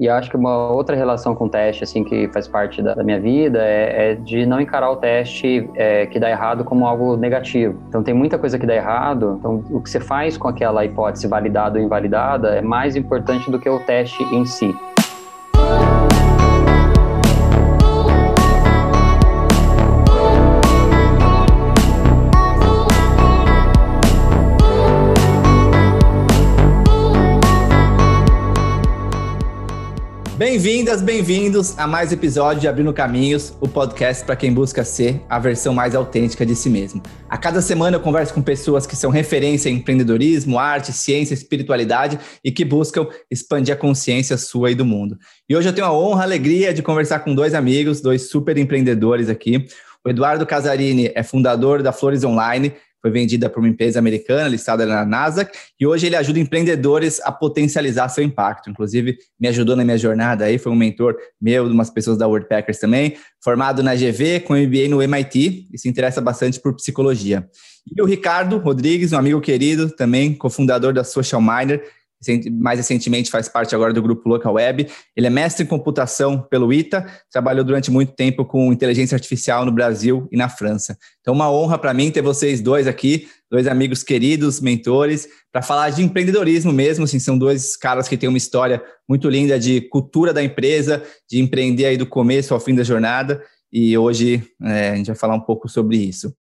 E acho que uma outra relação com o teste, assim, que faz parte da, da minha vida é, é, de não encarar o teste é, que dá errado como algo negativo. Então, tem muita coisa que dá errado. Então, o que você faz com aquela hipótese validada ou invalidada é mais importante do que o teste em si. Bem-vindas, bem-vindos a mais um episódio de Abrindo Caminhos, o podcast para quem busca ser a versão mais autêntica de si mesmo. A cada semana eu converso com pessoas que são referência em empreendedorismo, arte, ciência, espiritualidade e que buscam expandir a consciência sua e do mundo. E hoje eu tenho a honra, a alegria de conversar com dois amigos, dois super empreendedores aqui. O Eduardo Casarini é fundador da Flores Online, foi vendida para uma empresa americana listada na Nasdaq e hoje ele ajuda empreendedores a potencializar seu impacto. Inclusive, me ajudou na minha jornada aí, foi um mentor meu, de umas pessoas da Wordpackers também, formado na GV, com MBA no MIT e se interessa bastante por psicologia. E o Ricardo Rodrigues, um amigo querido, também cofundador da Social Miner, mais recentemente faz parte agora do grupo Local Web. Ele é mestre em computação pelo ITA, trabalhou durante muito tempo com inteligência artificial no Brasil e na França. Então, uma honra para mim ter vocês dois aqui, dois amigos queridos, mentores, para falar de empreendedorismo mesmo. Assim, são dois caras que têm uma história muito linda de cultura da empresa, de empreender aí do começo ao fim da jornada. E hoje é, a gente vai falar um pouco sobre isso.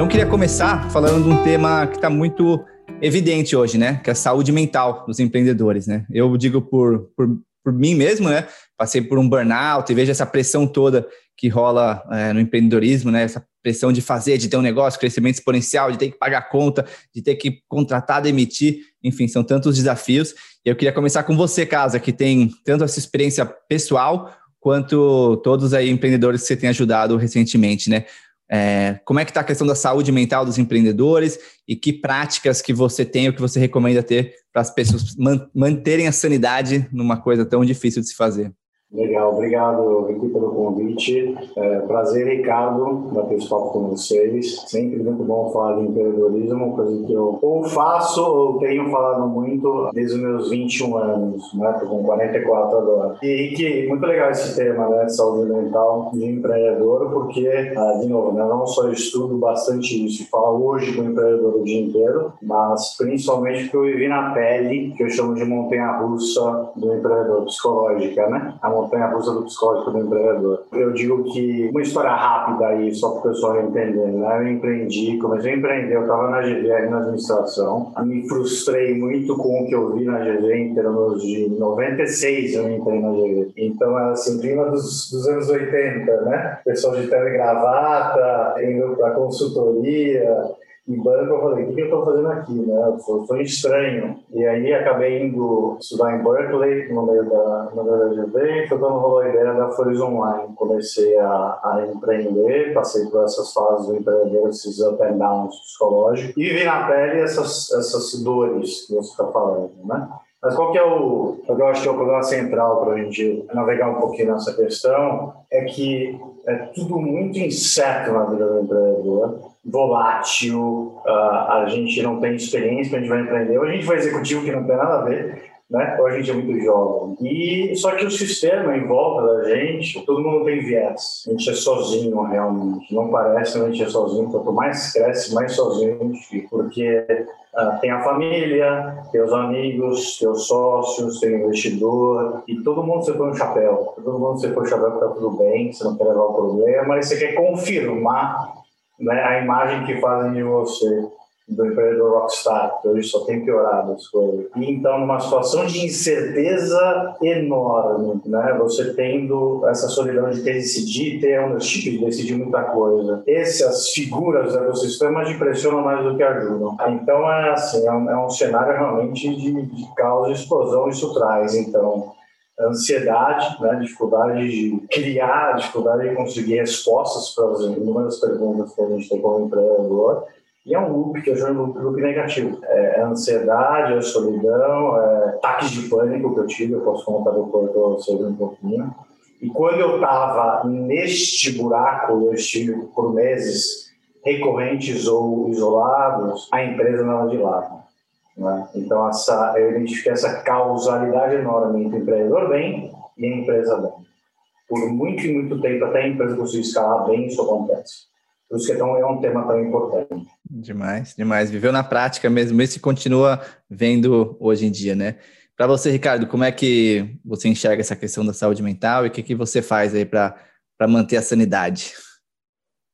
Então, eu queria começar falando de um tema que está muito evidente hoje, né? Que é a saúde mental dos empreendedores, né? Eu digo por, por, por mim mesmo, né? Passei por um burnout e vejo essa pressão toda que rola é, no empreendedorismo, né? Essa pressão de fazer, de ter um negócio, crescimento exponencial, de ter que pagar conta, de ter que contratar, demitir, enfim, são tantos desafios. E eu queria começar com você, Casa, que tem tanto essa experiência pessoal quanto todos aí empreendedores que você tem ajudado recentemente, né? É, como é que está a questão da saúde mental dos empreendedores e que práticas que você tem ou que você recomenda ter para as pessoas manterem a sanidade numa coisa tão difícil de se fazer? Legal, obrigado, Vicky, pelo convite. É, prazer, Ricardo, bater esse papo com vocês. Sempre muito bom falar de empreendedorismo, coisa que eu ou faço ou tenho falado muito desde os meus 21 anos, né? Tô com 44 agora. E, Ricky, muito legal esse tema, né? Saúde mental de empreendedor, porque, ah, de novo, né? não só estudo bastante isso falo hoje com o empreendedor o dia inteiro, mas principalmente porque eu vivi na pele, que eu chamo de montanha-russa do empreendedor, psicológica, né? A montanha russa do psicológico do empreendedor. Eu digo que uma história rápida aí, só para o pessoal entender, né? Eu empreendi, comecei a empreender, eu estava na GVR na administração, me frustrei muito com o que eu vi na GV em termos de 96 eu entrei na GV. Então, era assim, clima dos, dos anos 80, né? Pessoal de telegravata, indo para consultoria, em banco, eu falei, o que eu estou fazendo aqui? Né? Foi, estranho. E aí acabei indo estudar em Berkeley, no meio da, GV, foi quando rolou a ideia da Flores Online. Comecei a, a empreender, passei por essas fases do empreendedor, esses up and downs psicológicos, e vi na pele essas, essas dores que você está falando, né? Mas qual que é o, eu acho que é o problema central para a gente navegar um pouquinho nessa questão, é que é tudo muito incerto na vida do empreendedor volátil, uh, a gente não tem experiência, a gente vai empreender, ou a gente vai executivo que não tem nada a ver, né? ou a gente é muito jovem. E só que o sistema em volta da gente, todo mundo tem viés. A gente é sozinho realmente. Não parece que a gente é sozinho. Quanto mais cresce, mais sozinho a gente fica. Porque uh, tem a família, tem os amigos, tem os sócios, tem o investidor, e todo mundo você põe um chapéu. Todo mundo você põe um chapéu que tá tudo bem, você não quer levar o problema, mas você quer confirmar né, a imagem que fazem de você, do empreendedor rockstar, que hoje só tem piorado as coisas. E então, numa situação de incerteza enorme, né, você tendo essa solidão de ter decidir, ter ownership de decidir muita coisa. Essas figuras do ecossistema te pressionam mais do que ajudam. Então, é assim, é um, é um cenário realmente de, de causa e explosão isso traz. Então, ansiedade, né, dificuldade de criar, dificuldade de conseguir respostas para as inúmeras perguntas que a gente tem como empreendedor. E é um loop que eu chamo de loop negativo. É, é ansiedade, é solidão, é ataques de pânico que eu tive, eu posso contar depois para vocês um pouquinho. E quando eu estava neste buraco, eu estive por meses recorrentes ou isolados, a empresa não de lado. Né? Então, essa, eu identifiquei essa causalidade enorme entre o empreendedor bem e a empresa bem. Por muito e muito tempo, até a empresa conseguir escalar bem, isso acontece. Por isso que então, é um tema tão importante. Demais, demais. Viveu na prática mesmo, isso continua vendo hoje em dia, né? Para você, Ricardo, como é que você enxerga essa questão da saúde mental e o que, que você faz aí para manter a sanidade?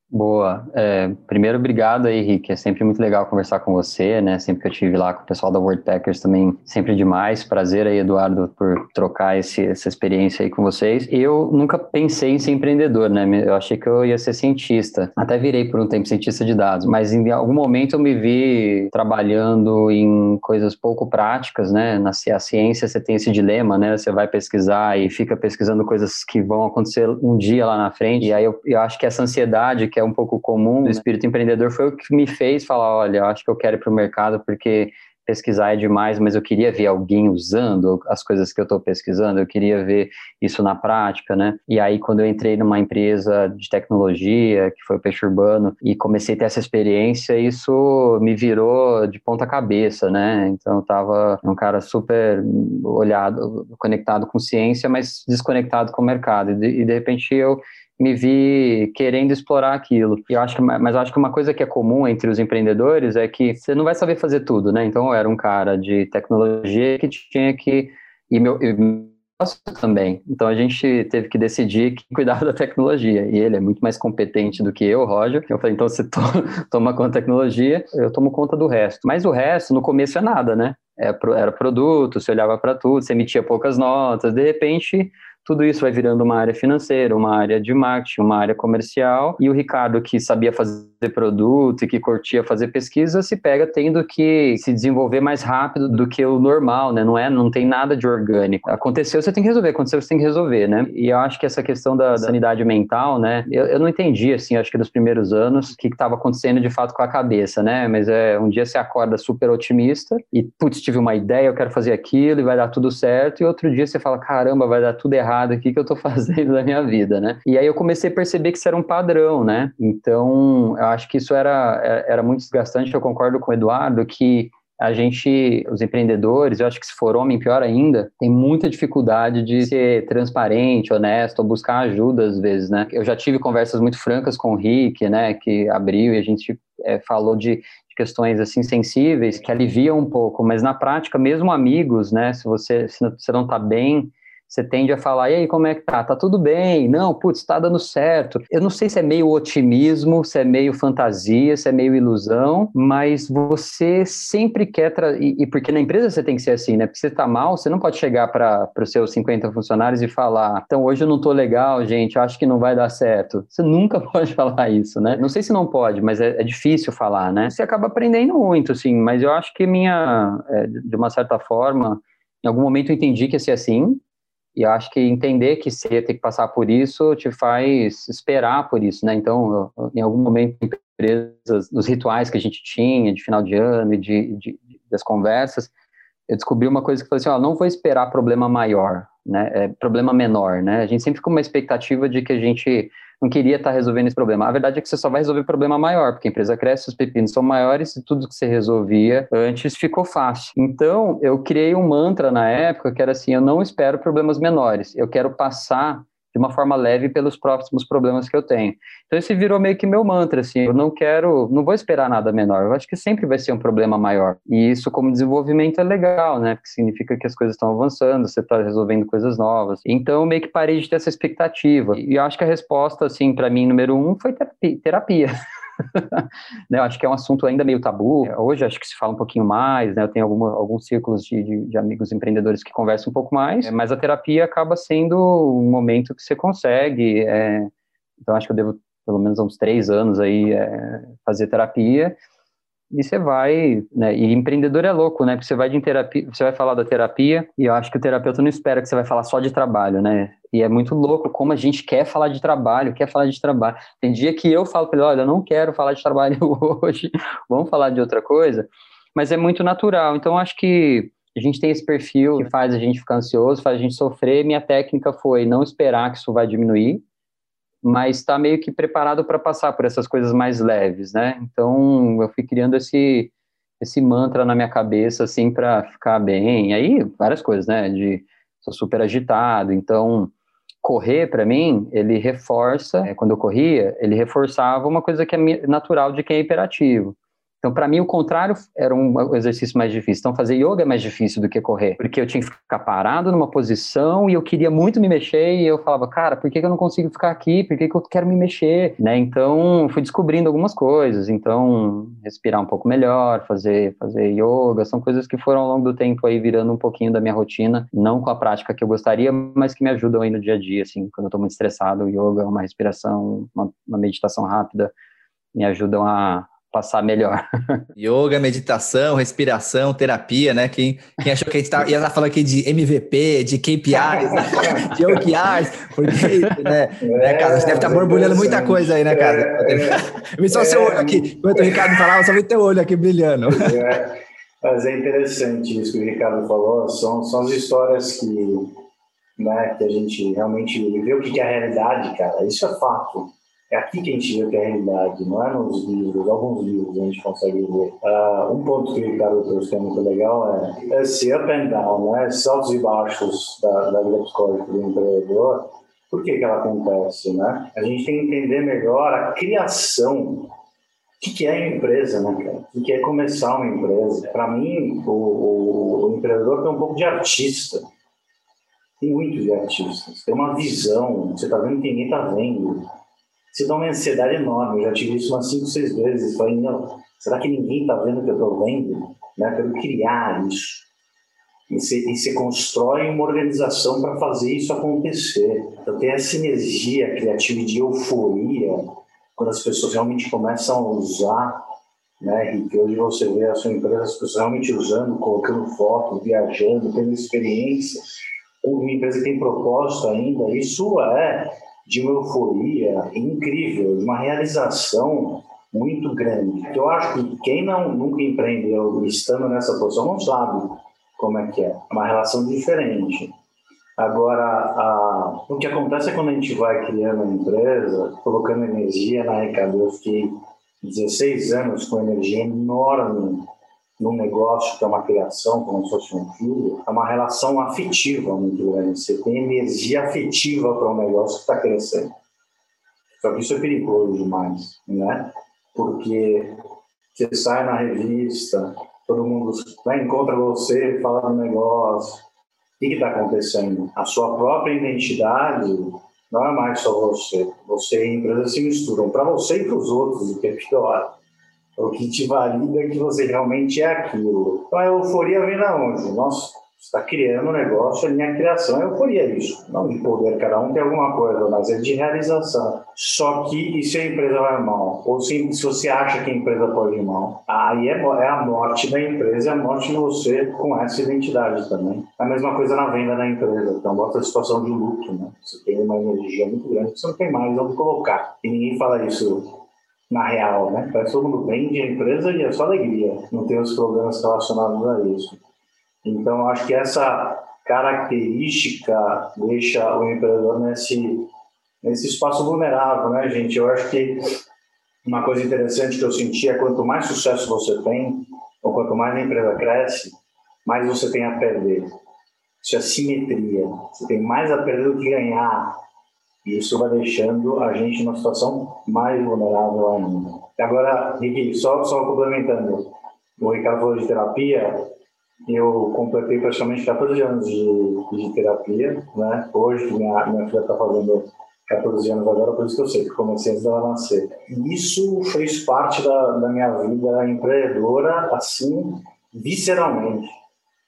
Boa. É, primeiro, obrigado aí, Rick. É sempre muito legal conversar com você, né? Sempre que eu estive lá com o pessoal da WordPackers também, sempre demais. Prazer aí, Eduardo, por trocar esse, essa experiência aí com vocês. Eu nunca pensei em ser empreendedor, né? Eu achei que eu ia ser cientista. Até virei por um tempo cientista de dados, mas em algum momento eu me vi trabalhando em coisas pouco práticas, né? Na a ciência você tem esse dilema, né? Você vai pesquisar e fica pesquisando coisas que vão acontecer um dia lá na frente. E aí eu, eu acho que essa ansiedade que é um pouco comum do espírito empreendedor, foi o que me fez falar: olha, acho que eu quero ir para o mercado porque pesquisar é demais, mas eu queria ver alguém usando as coisas que eu estou pesquisando, eu queria ver isso na prática, né? E aí, quando eu entrei numa empresa de tecnologia, que foi o Peixe Urbano, e comecei a ter essa experiência, isso me virou de ponta cabeça, né? Então, eu estava um cara super olhado, conectado com ciência, mas desconectado com o mercado. E de, e de repente eu me vi querendo explorar aquilo. E eu acho que, mas eu acho que uma coisa que é comum entre os empreendedores é que você não vai saber fazer tudo, né? Então eu era um cara de tecnologia que tinha que e meu, e também. Então a gente teve que decidir que cuidar da tecnologia. E ele é muito mais competente do que eu, Roger. Eu falei, então você to toma conta da tecnologia, eu tomo conta do resto. Mas o resto, no começo, é nada, né? É era produto, você olhava para tudo, você emitia poucas notas, de repente tudo isso vai virando uma área financeira, uma área de marketing, uma área comercial, e o Ricardo, que sabia fazer produto e que curtia fazer pesquisa, se pega tendo que se desenvolver mais rápido do que o normal, né? Não é, não tem nada de orgânico. Aconteceu, você tem que resolver, aconteceu, você tem que resolver, né? E eu acho que essa questão da, da sanidade mental, né? Eu, eu, não entendi, assim, acho que nos primeiros anos, o que estava acontecendo de fato com a cabeça, né? Mas é, um dia você acorda super otimista e, putz, tive uma ideia, eu quero fazer aquilo e vai dar tudo certo, e outro dia você fala, caramba, vai dar tudo errado errado aqui que eu estou fazendo da minha vida, né? E aí eu comecei a perceber que isso era um padrão, né? Então, eu acho que isso era, é, era muito desgastante. Eu concordo com o Eduardo que a gente, os empreendedores, eu acho que se for homem, pior ainda, tem muita dificuldade de ser transparente, honesto, ou buscar ajuda às vezes, né? Eu já tive conversas muito francas com o Rick, né, que abriu e a gente é, falou de, questões assim sensíveis que aliviam um pouco, mas na prática, mesmo amigos, né, se você, se você não está bem, você tende a falar, e aí, como é que tá? Tá tudo bem? Não, putz, tá dando certo. Eu não sei se é meio otimismo, se é meio fantasia, se é meio ilusão, mas você sempre quer, tra... e, e, porque na empresa você tem que ser assim, né? Porque você tá mal, você não pode chegar para os seus 50 funcionários e falar, então hoje eu não tô legal, gente, acho que não vai dar certo. Você nunca pode falar isso, né? Não sei se não pode, mas é, é difícil falar, né? Você acaba aprendendo muito, assim, mas eu acho que minha, é, de uma certa forma, em algum momento eu entendi que ia ser assim, e acho que entender que você ter que passar por isso te faz esperar por isso, né? Então, eu, em algum momento, empresas, nos rituais que a gente tinha de final de ano e de, de, das conversas, eu descobri uma coisa que falei assim, ó, não vou esperar problema maior, né? É, problema menor, né? A gente sempre fica com uma expectativa de que a gente não queria estar resolvendo esse problema. A verdade é que você só vai resolver problema maior, porque a empresa cresce, os pepinos são maiores e tudo que você resolvia antes ficou fácil. Então, eu criei um mantra na época que era assim: eu não espero problemas menores, eu quero passar de uma forma leve pelos próximos problemas que eu tenho. Então esse virou meio que meu mantra, assim, eu não quero, não vou esperar nada menor, eu acho que sempre vai ser um problema maior. E isso como desenvolvimento é legal, né, porque significa que as coisas estão avançando, você está resolvendo coisas novas. Então eu meio que parei de ter essa expectativa. E eu acho que a resposta, assim, para mim, número um, foi terapia. né, eu acho que é um assunto ainda meio tabu. Hoje acho que se fala um pouquinho mais, né? Eu tenho alguma, alguns círculos de, de, de, amigos empreendedores que conversam um pouco mais, mas a terapia acaba sendo um momento que você consegue. É, então acho que eu devo pelo menos uns três anos aí é, fazer terapia e você vai, né, e empreendedor é louco, né, porque você vai de terapia, você vai falar da terapia, e eu acho que o terapeuta não espera que você vai falar só de trabalho, né, e é muito louco como a gente quer falar de trabalho, quer falar de trabalho. Tem dia que eu falo para ele, olha, eu não quero falar de trabalho hoje, vamos falar de outra coisa, mas é muito natural, então acho que a gente tem esse perfil que faz a gente ficar ansioso, faz a gente sofrer, minha técnica foi não esperar que isso vai diminuir, mas está meio que preparado para passar por essas coisas mais leves, né? Então eu fui criando esse esse mantra na minha cabeça, assim, para ficar bem. E aí, várias coisas, né? De sou super agitado, então correr para mim, ele reforça, é, quando eu corria, ele reforçava uma coisa que é natural de quem é hiperativo. Então, para mim, o contrário era um exercício mais difícil. Então, fazer yoga é mais difícil do que correr, porque eu tinha que ficar parado numa posição e eu queria muito me mexer e eu falava, cara, por que, eu não consigo ficar aqui? Por que, que eu quero me mexer? Né? Então, fui descobrindo algumas coisas. Então, respirar um pouco melhor, fazer, fazer yoga, são coisas que foram ao longo do tempo aí virando um pouquinho da minha rotina, não com a prática que eu gostaria, mas que me ajudam aí no dia a dia, assim, quando eu estou muito estressado, o yoga, uma respiração, uma, uma meditação rápida, me ajudam a, passar melhor. Yoga, meditação, respiração, terapia, né? Quem, quem achou que a gente tá, ia estar falando aqui de MVP, de KPIs, né? de OKRs, porque, né, é, né, cara, você deve estar borbulhando muita coisa aí, né, cara? É, é, eu vi só o seu olho aqui, enquanto o Ricardo falava, só vi teu olho aqui brilhando. É, mas é interessante isso que o Ricardo falou, são, são as histórias que, né, que a gente realmente vê o que é a realidade, cara, isso é fato. É aqui que a gente vê que é a realidade, não é nos livros, alguns livros a gente consegue ver. Uh, um ponto que o Ricardo trouxe que é muito legal é esse up and down, né? esses altos e baixos da, da vida psicológica do empreendedor. Por que, que ela acontece? Né? A gente tem que entender melhor a criação o que, que é empresa, né, cara? O que é começar uma empresa? Para mim, o, o, o, empreendedor tem um pouco de artista. Tem muito de artistas. Tem uma visão, você está vendo que ninguém está vendo se dá uma ansiedade enorme. Eu já tive isso umas cinco, seis vezes. Falei, não, será que ninguém está vendo o que eu estou vendo? Né? Quero criar isso. E você, constrói uma organização para fazer isso acontecer. Então tem essa energia criativa de euforia quando as pessoas realmente começam a usar, né? E que hoje você vê a sua empresa, as pessoas realmente usando, colocando foto, viajando, tendo experiência. Uma empresa que tem propósito ainda, isso é de uma euforia incrível, de uma realização muito grande. Eu acho que quem não nunca empreendeu estando nessa posição não sabe como é que é. É uma relação diferente. Agora, a, o que acontece é quando a gente vai criando uma empresa, colocando energia na Recado, eu fiquei 16 anos com energia enorme num negócio que é uma criação, como se fosse um filho, é uma relação afetiva muito grande. Você tem energia afetiva para um negócio que está crescendo. Só que isso é perigoso demais, né? Porque você sai na revista, todo mundo né, encontra você, fala do negócio. O que está acontecendo? A sua própria identidade não é mais só você. Você e a empresa se misturam para você e para os outros, o que é pior. O que te valida é que você realmente é aquilo. Então a euforia vem da onde? Nossa, está criando um negócio, a minha criação é euforia isso. Não de poder, cada um tem alguma coisa, mas é de realização. Só que e se a empresa vai mal? Ou se, se você acha que a empresa pode ir mal? Aí é, é a morte da empresa, é a morte de você com essa identidade também. É a mesma coisa na venda da empresa. Então bota a situação de luto, né? Você tem uma energia muito grande, você não tem mais onde colocar. E ninguém fala isso na real, né? Parece todo mundo vende a empresa e é só alegria, não tem os problemas relacionados a isso. Então, acho que essa característica deixa o empreendedor nesse, nesse espaço vulnerável, né, gente? Eu acho que uma coisa interessante que eu senti é quanto mais sucesso você tem, ou quanto mais a empresa cresce, mais você tem a perder. Isso é simetria. Você tem mais a perder do que ganhar. E isso vai deixando a gente numa situação mais vulnerável ainda. Agora, Rick, só, só complementando, o Ricardo falou de terapia, eu completei praticamente 14 anos de, de terapia, né? Hoje, minha, minha filha está fazendo 14 anos agora, por isso que eu sei que comecei antes dela nascer. E isso fez parte da, da minha vida empreendedora, assim, visceralmente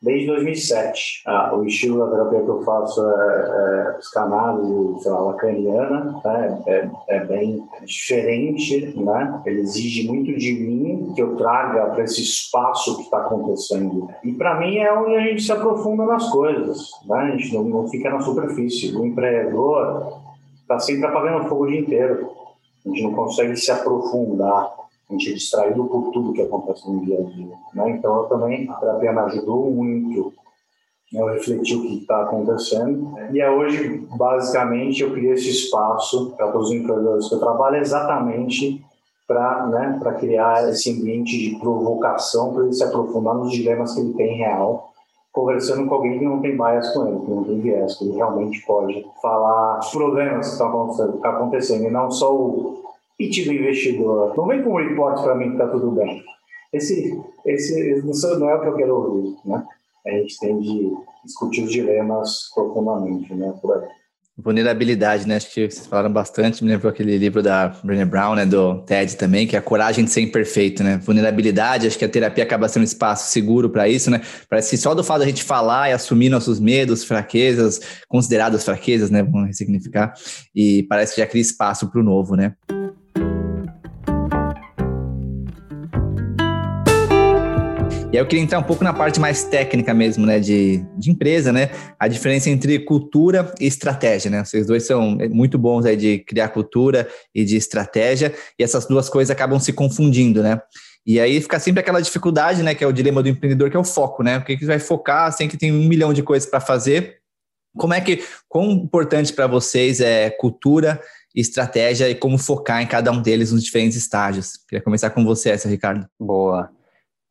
desde 2007. Ah, o estilo da terapia que eu faço é, é psicanálise, sei lá, lacaniana, né? é, é, bem diferente, né? Ele exige muito de mim que eu traga para esse espaço que está acontecendo. E para mim é onde a gente se aprofunda nas coisas, né? A gente não, não fica na superfície. O empreendedor está sempre apagando fogo o dia inteiro. A gente não consegue se aprofundar a gente é distraído por tudo que acontece no dia a dia. Né? Então, eu também, a terapia me ajudou muito eu refleti o que está acontecendo. E é hoje, basicamente, eu criei esse espaço para todos os empreendedores que eu trabalho exatamente para né, criar esse ambiente de provocação para ele se aprofundar nos dilemas que ele tem real, conversando com alguém que não tem bias com ele, que não tem viés, que ele realmente pode falar problemas que estão acontecendo, e não só o pitch do investidor. Não vem com um report para mim que está tudo bem. Esse, esse não é o que eu quero ouvir, né? A gente tem de discutir os dilemas profundamente, né, por aí. Vulnerabilidade, né? Acho que vocês falaram bastante. Me lembrou aquele livro da Brené Brown, né? Do TED também, que é a coragem de ser imperfeito, né? Vulnerabilidade, acho que a terapia acaba sendo um espaço seguro para isso, né? Parece que só do fato da gente falar e assumir nossos medos, fraquezas, consideradas fraquezas, né? Vamos ressignificar. E parece que já cria espaço para o novo, né? Aí eu queria entrar um pouco na parte mais técnica mesmo, né, de, de empresa, né? A diferença entre cultura e estratégia, né? Vocês dois são muito bons aí de criar cultura e de estratégia, e essas duas coisas acabam se confundindo, né? E aí fica sempre aquela dificuldade, né, que é o dilema do empreendedor, que é o foco, né? O que, que vai focar, sem que tem um milhão de coisas para fazer. Como é que, quão importante para vocês é cultura estratégia e como focar em cada um deles nos diferentes estágios? Queria começar com você, essa, Ricardo. Boa.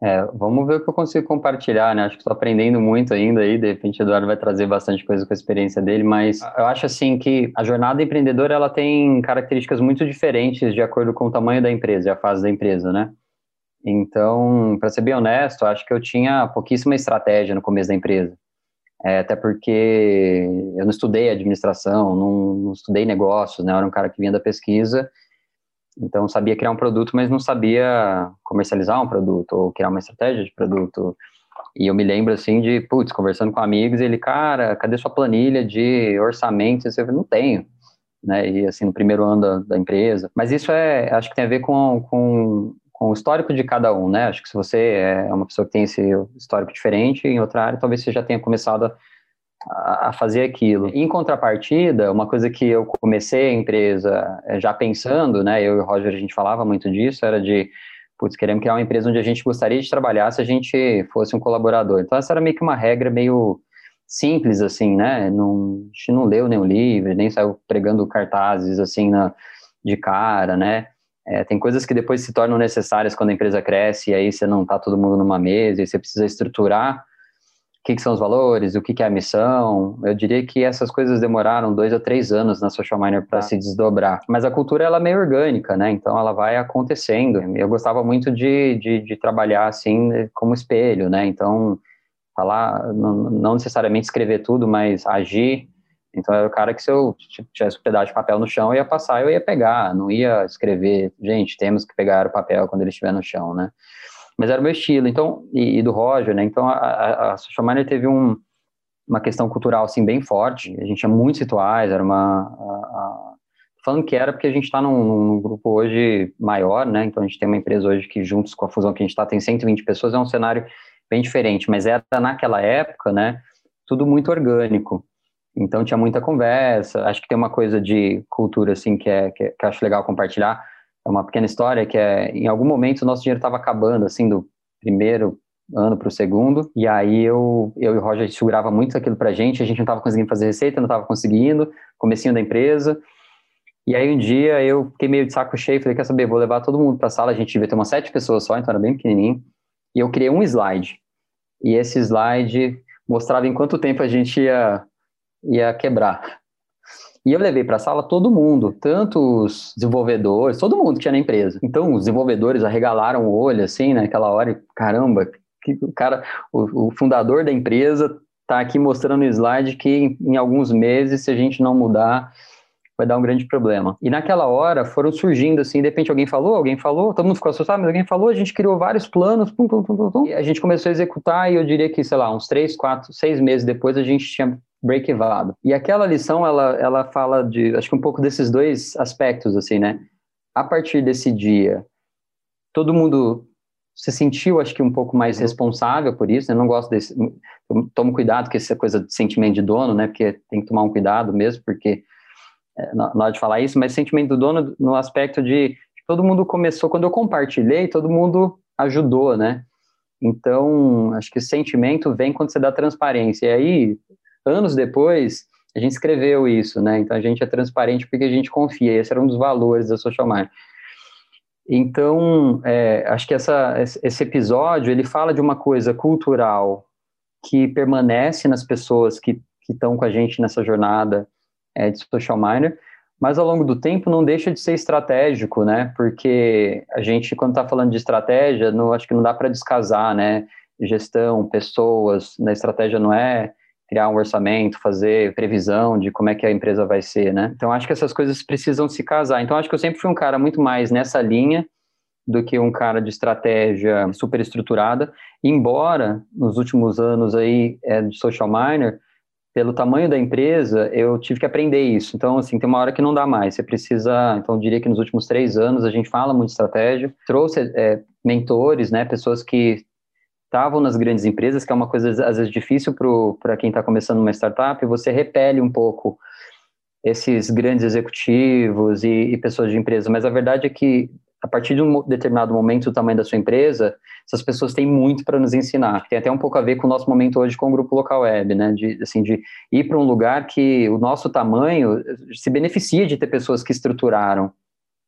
É, vamos ver o que eu consigo compartilhar, né? Acho que estou aprendendo muito ainda aí, de repente o Eduardo vai trazer bastante coisa com a experiência dele, mas eu acho assim que a jornada empreendedora ela tem características muito diferentes de acordo com o tamanho da empresa e a fase da empresa, né? Então, para ser bem honesto, acho que eu tinha pouquíssima estratégia no começo da empresa. É, até porque eu não estudei administração, não, não estudei negócios, né? Eu era um cara que vinha da pesquisa então, sabia criar um produto, mas não sabia comercializar um produto ou criar uma estratégia de produto. E eu me lembro, assim, de, putz, conversando com amigos, ele, cara, cadê sua planilha de orçamento? Eu não tenho. Né? E, assim, no primeiro ano da, da, empresa. Mas isso é, acho que tem a ver com, com, com o histórico de cada um, né? Acho que se você é uma pessoa que tem esse histórico diferente, em outra área, talvez você já tenha começado a a fazer aquilo. Em contrapartida, uma coisa que eu comecei a empresa eh, já pensando, né, eu e o Roger, a gente falava muito disso, era de, putz, queremos criar uma empresa onde a gente gostaria de trabalhar se a gente fosse um colaborador. Então, essa era meio que uma regra meio simples, assim, né, não, a gente não leu nenhum livro, nem saiu pregando cartazes, assim, na, de cara, né, é, tem coisas que depois se tornam necessárias quando a empresa cresce, e aí você não está todo mundo numa mesa, e você precisa estruturar que, que, são os valores, o que, que, é a missão. Eu diria que essas coisas demoraram dois a três anos na Social Miner para ah. se desdobrar. Mas a cultura ela é meio orgânica, né? Então ela vai acontecendo. Eu gostava muito de, de, de trabalhar assim como espelho, né? Então falar, não, não, necessariamente escrever tudo, mas agir. Então era o cara que se eu tivesse um pedaço de papel no chão, eu ia passar, eu ia pegar, não ia escrever. Gente, temos que pegar o papel quando ele estiver no chão, né? Mas era o meu estilo, então, e, e do Roger, né, então a, a, a Social Miner teve um, uma questão cultural, assim, bem forte, a gente tinha muitos rituais, era uma, a, falando que era porque a gente está num, num, grupo hoje maior, né, então a gente tem uma empresa hoje que juntos com a fusão que a gente está, tem 120 pessoas, é um cenário bem diferente, mas era naquela época, né, tudo muito orgânico, então tinha muita conversa, acho que tem uma coisa de cultura, assim, que, é, que, que eu acho legal compartilhar, uma pequena história que é, em algum momento o nosso dinheiro estava acabando, assim, do primeiro ano para o segundo, e aí eu, eu e o Roger segurava muito aquilo para a gente, a gente não estava conseguindo fazer receita, não estava conseguindo, comecinho da empresa, e aí um dia eu fiquei meio de saco cheio, falei, quer saber, vou levar todo mundo para a sala, a gente devia ter umas sete pessoas só, então era bem pequenininho, e eu criei um slide, e esse slide mostrava em quanto tempo a gente ia, ia quebrar. E eu levei para a sala todo mundo, tanto os desenvolvedores, todo mundo que tinha na empresa. Então, os desenvolvedores arregalaram o olho, assim, naquela hora, e caramba, que o cara, o, o fundador da empresa está aqui mostrando o slide que em, em alguns meses, se a gente não mudar, vai dar um grande problema. E naquela hora foram surgindo assim, de repente alguém falou, alguém falou, todo mundo ficou assustado, mas alguém falou, a gente criou vários planos, pum, pum, pum, pum, e a gente começou a executar e eu diria que, sei lá, uns três, quatro, seis meses depois a gente tinha break-evado. E aquela lição, ela, ela fala de, acho que um pouco desses dois aspectos, assim, né? A partir desse dia, todo mundo se sentiu, acho que, um pouco mais responsável por isso, né? Eu não gosto desse... Tomo cuidado com essa coisa de sentimento de dono, né? Porque tem que tomar um cuidado mesmo, porque... É, na hora de falar isso, mas sentimento do dono no aspecto de todo mundo começou, quando eu compartilhei, todo mundo ajudou, né? Então, acho que sentimento vem quando você dá transparência. E aí, anos depois, a gente escreveu isso, né? Então a gente é transparente porque a gente confia. Esse era um dos valores da Social Marketing. Então, é, acho que essa, esse episódio ele fala de uma coisa cultural que permanece nas pessoas que estão com a gente nessa jornada é, de social miner, mas ao longo do tempo não deixa de ser estratégico, né? Porque a gente, quando está falando de estratégia, não, acho que não dá para descasar, né? Gestão, pessoas, na né? estratégia não é criar um orçamento, fazer previsão de como é que a empresa vai ser, né? Então acho que essas coisas precisam se casar. Então acho que eu sempre fui um cara muito mais nessa linha do que um cara de estratégia super estruturada, embora nos últimos anos aí é, de social miner, pelo tamanho da empresa, eu tive que aprender isso. Então, assim, tem uma hora que não dá mais. Você precisa, então, eu diria que nos últimos três anos a gente fala muito de estratégia. Trouxe é, mentores, né, pessoas que estavam nas grandes empresas, que é uma coisa às vezes difícil para quem está começando uma startup, você repele um pouco esses grandes executivos e, e, pessoas de empresa, mas a verdade é que a partir de um determinado momento do tamanho da sua empresa, essas pessoas têm muito para nos ensinar. Tem até um pouco a ver com o nosso momento hoje com o grupo local web, né? De assim de ir para um lugar que o nosso tamanho se beneficia de ter pessoas que estruturaram,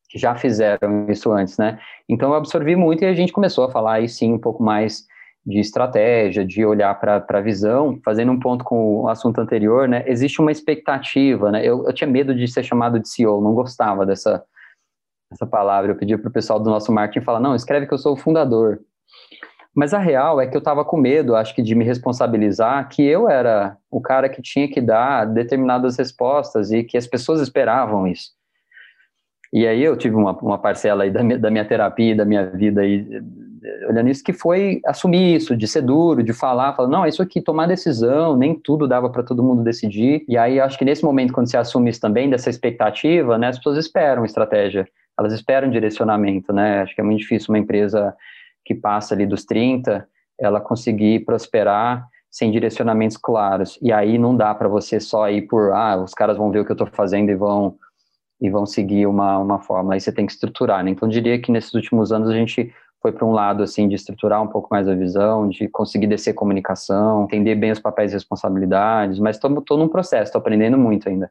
que já fizeram isso antes, né? Então eu absorvi muito e a gente começou a falar aí sim um pouco mais de estratégia, de olhar para a visão, fazendo um ponto com o assunto anterior, né? Existe uma expectativa, né? Eu, eu tinha medo de ser chamado de CEO, não gostava dessa, dessa palavra. Eu pedi para o pessoal do nosso marketing falar, não, escreve que eu sou o fundador. Mas a real é que eu estava com medo, acho que, de me responsabilizar, que eu era o cara que tinha que dar determinadas respostas e que as pessoas esperavam isso. E aí eu tive uma, uma parcela aí da minha, da minha terapia, da minha vida aí, olhando isso, que foi assumir isso, de ser duro, de falar, falar, não, isso aqui, tomar decisão, nem tudo dava para todo mundo decidir. E aí acho que nesse momento, quando você assume isso também, dessa expectativa, né, as pessoas esperam estratégia, elas esperam direcionamento, né? Acho que é muito difícil uma empresa que passa ali dos 30, ela conseguir prosperar sem direcionamentos claros. E aí não dá para você só ir por, ah, os caras vão ver o que eu estou fazendo e vão e vão seguir uma, uma fórmula. Aí você tem que estruturar, né? Então, diria que nesses últimos anos a gente foi para um lado, assim, de estruturar um pouco mais a visão, de conseguir descer comunicação, entender bem os papéis e responsabilidades, mas estou num processo, estou aprendendo muito ainda.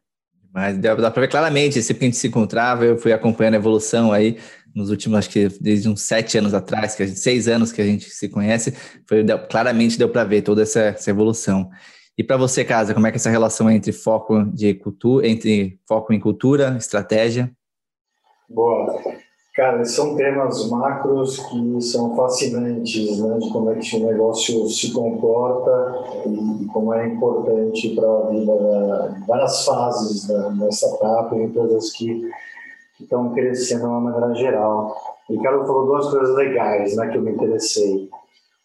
Mas dá, dá para ver claramente, sempre que a gente se encontrava, eu fui acompanhando a evolução aí nos últimos, acho que desde uns sete anos atrás, que a gente, seis anos que a gente se conhece, foi, deu, claramente deu para ver toda essa, essa evolução. E para você, Casa, como é que é essa relação entre foco de cultura, entre foco em cultura, estratégia? Boa. Cara, são temas macros que são fascinantes, né? De como é que o negócio se comporta e como é importante para a vida, de várias fases da, da empresas que estão crescendo de uma maneira geral. O Ricardo falou duas coisas legais, né? Que eu me interessei.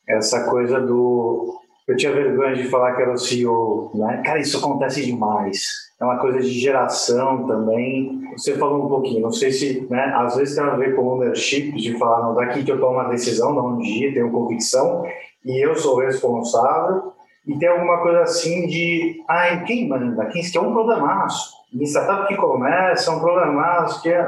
Essa coisa do eu tinha vergonha de falar que era o CEO, né? Cara, isso acontece demais é uma coisa de geração também. Você falou um pouquinho, não sei se, né, às vezes tem a ver com ownership, de falar, não, daqui que eu tomo uma decisão, não um dia, tenho convicção, e eu sou responsável, e tem alguma coisa assim de, ah, quem manda? Quem que é um problemaço. Em startup que começa, é um problemaço, que é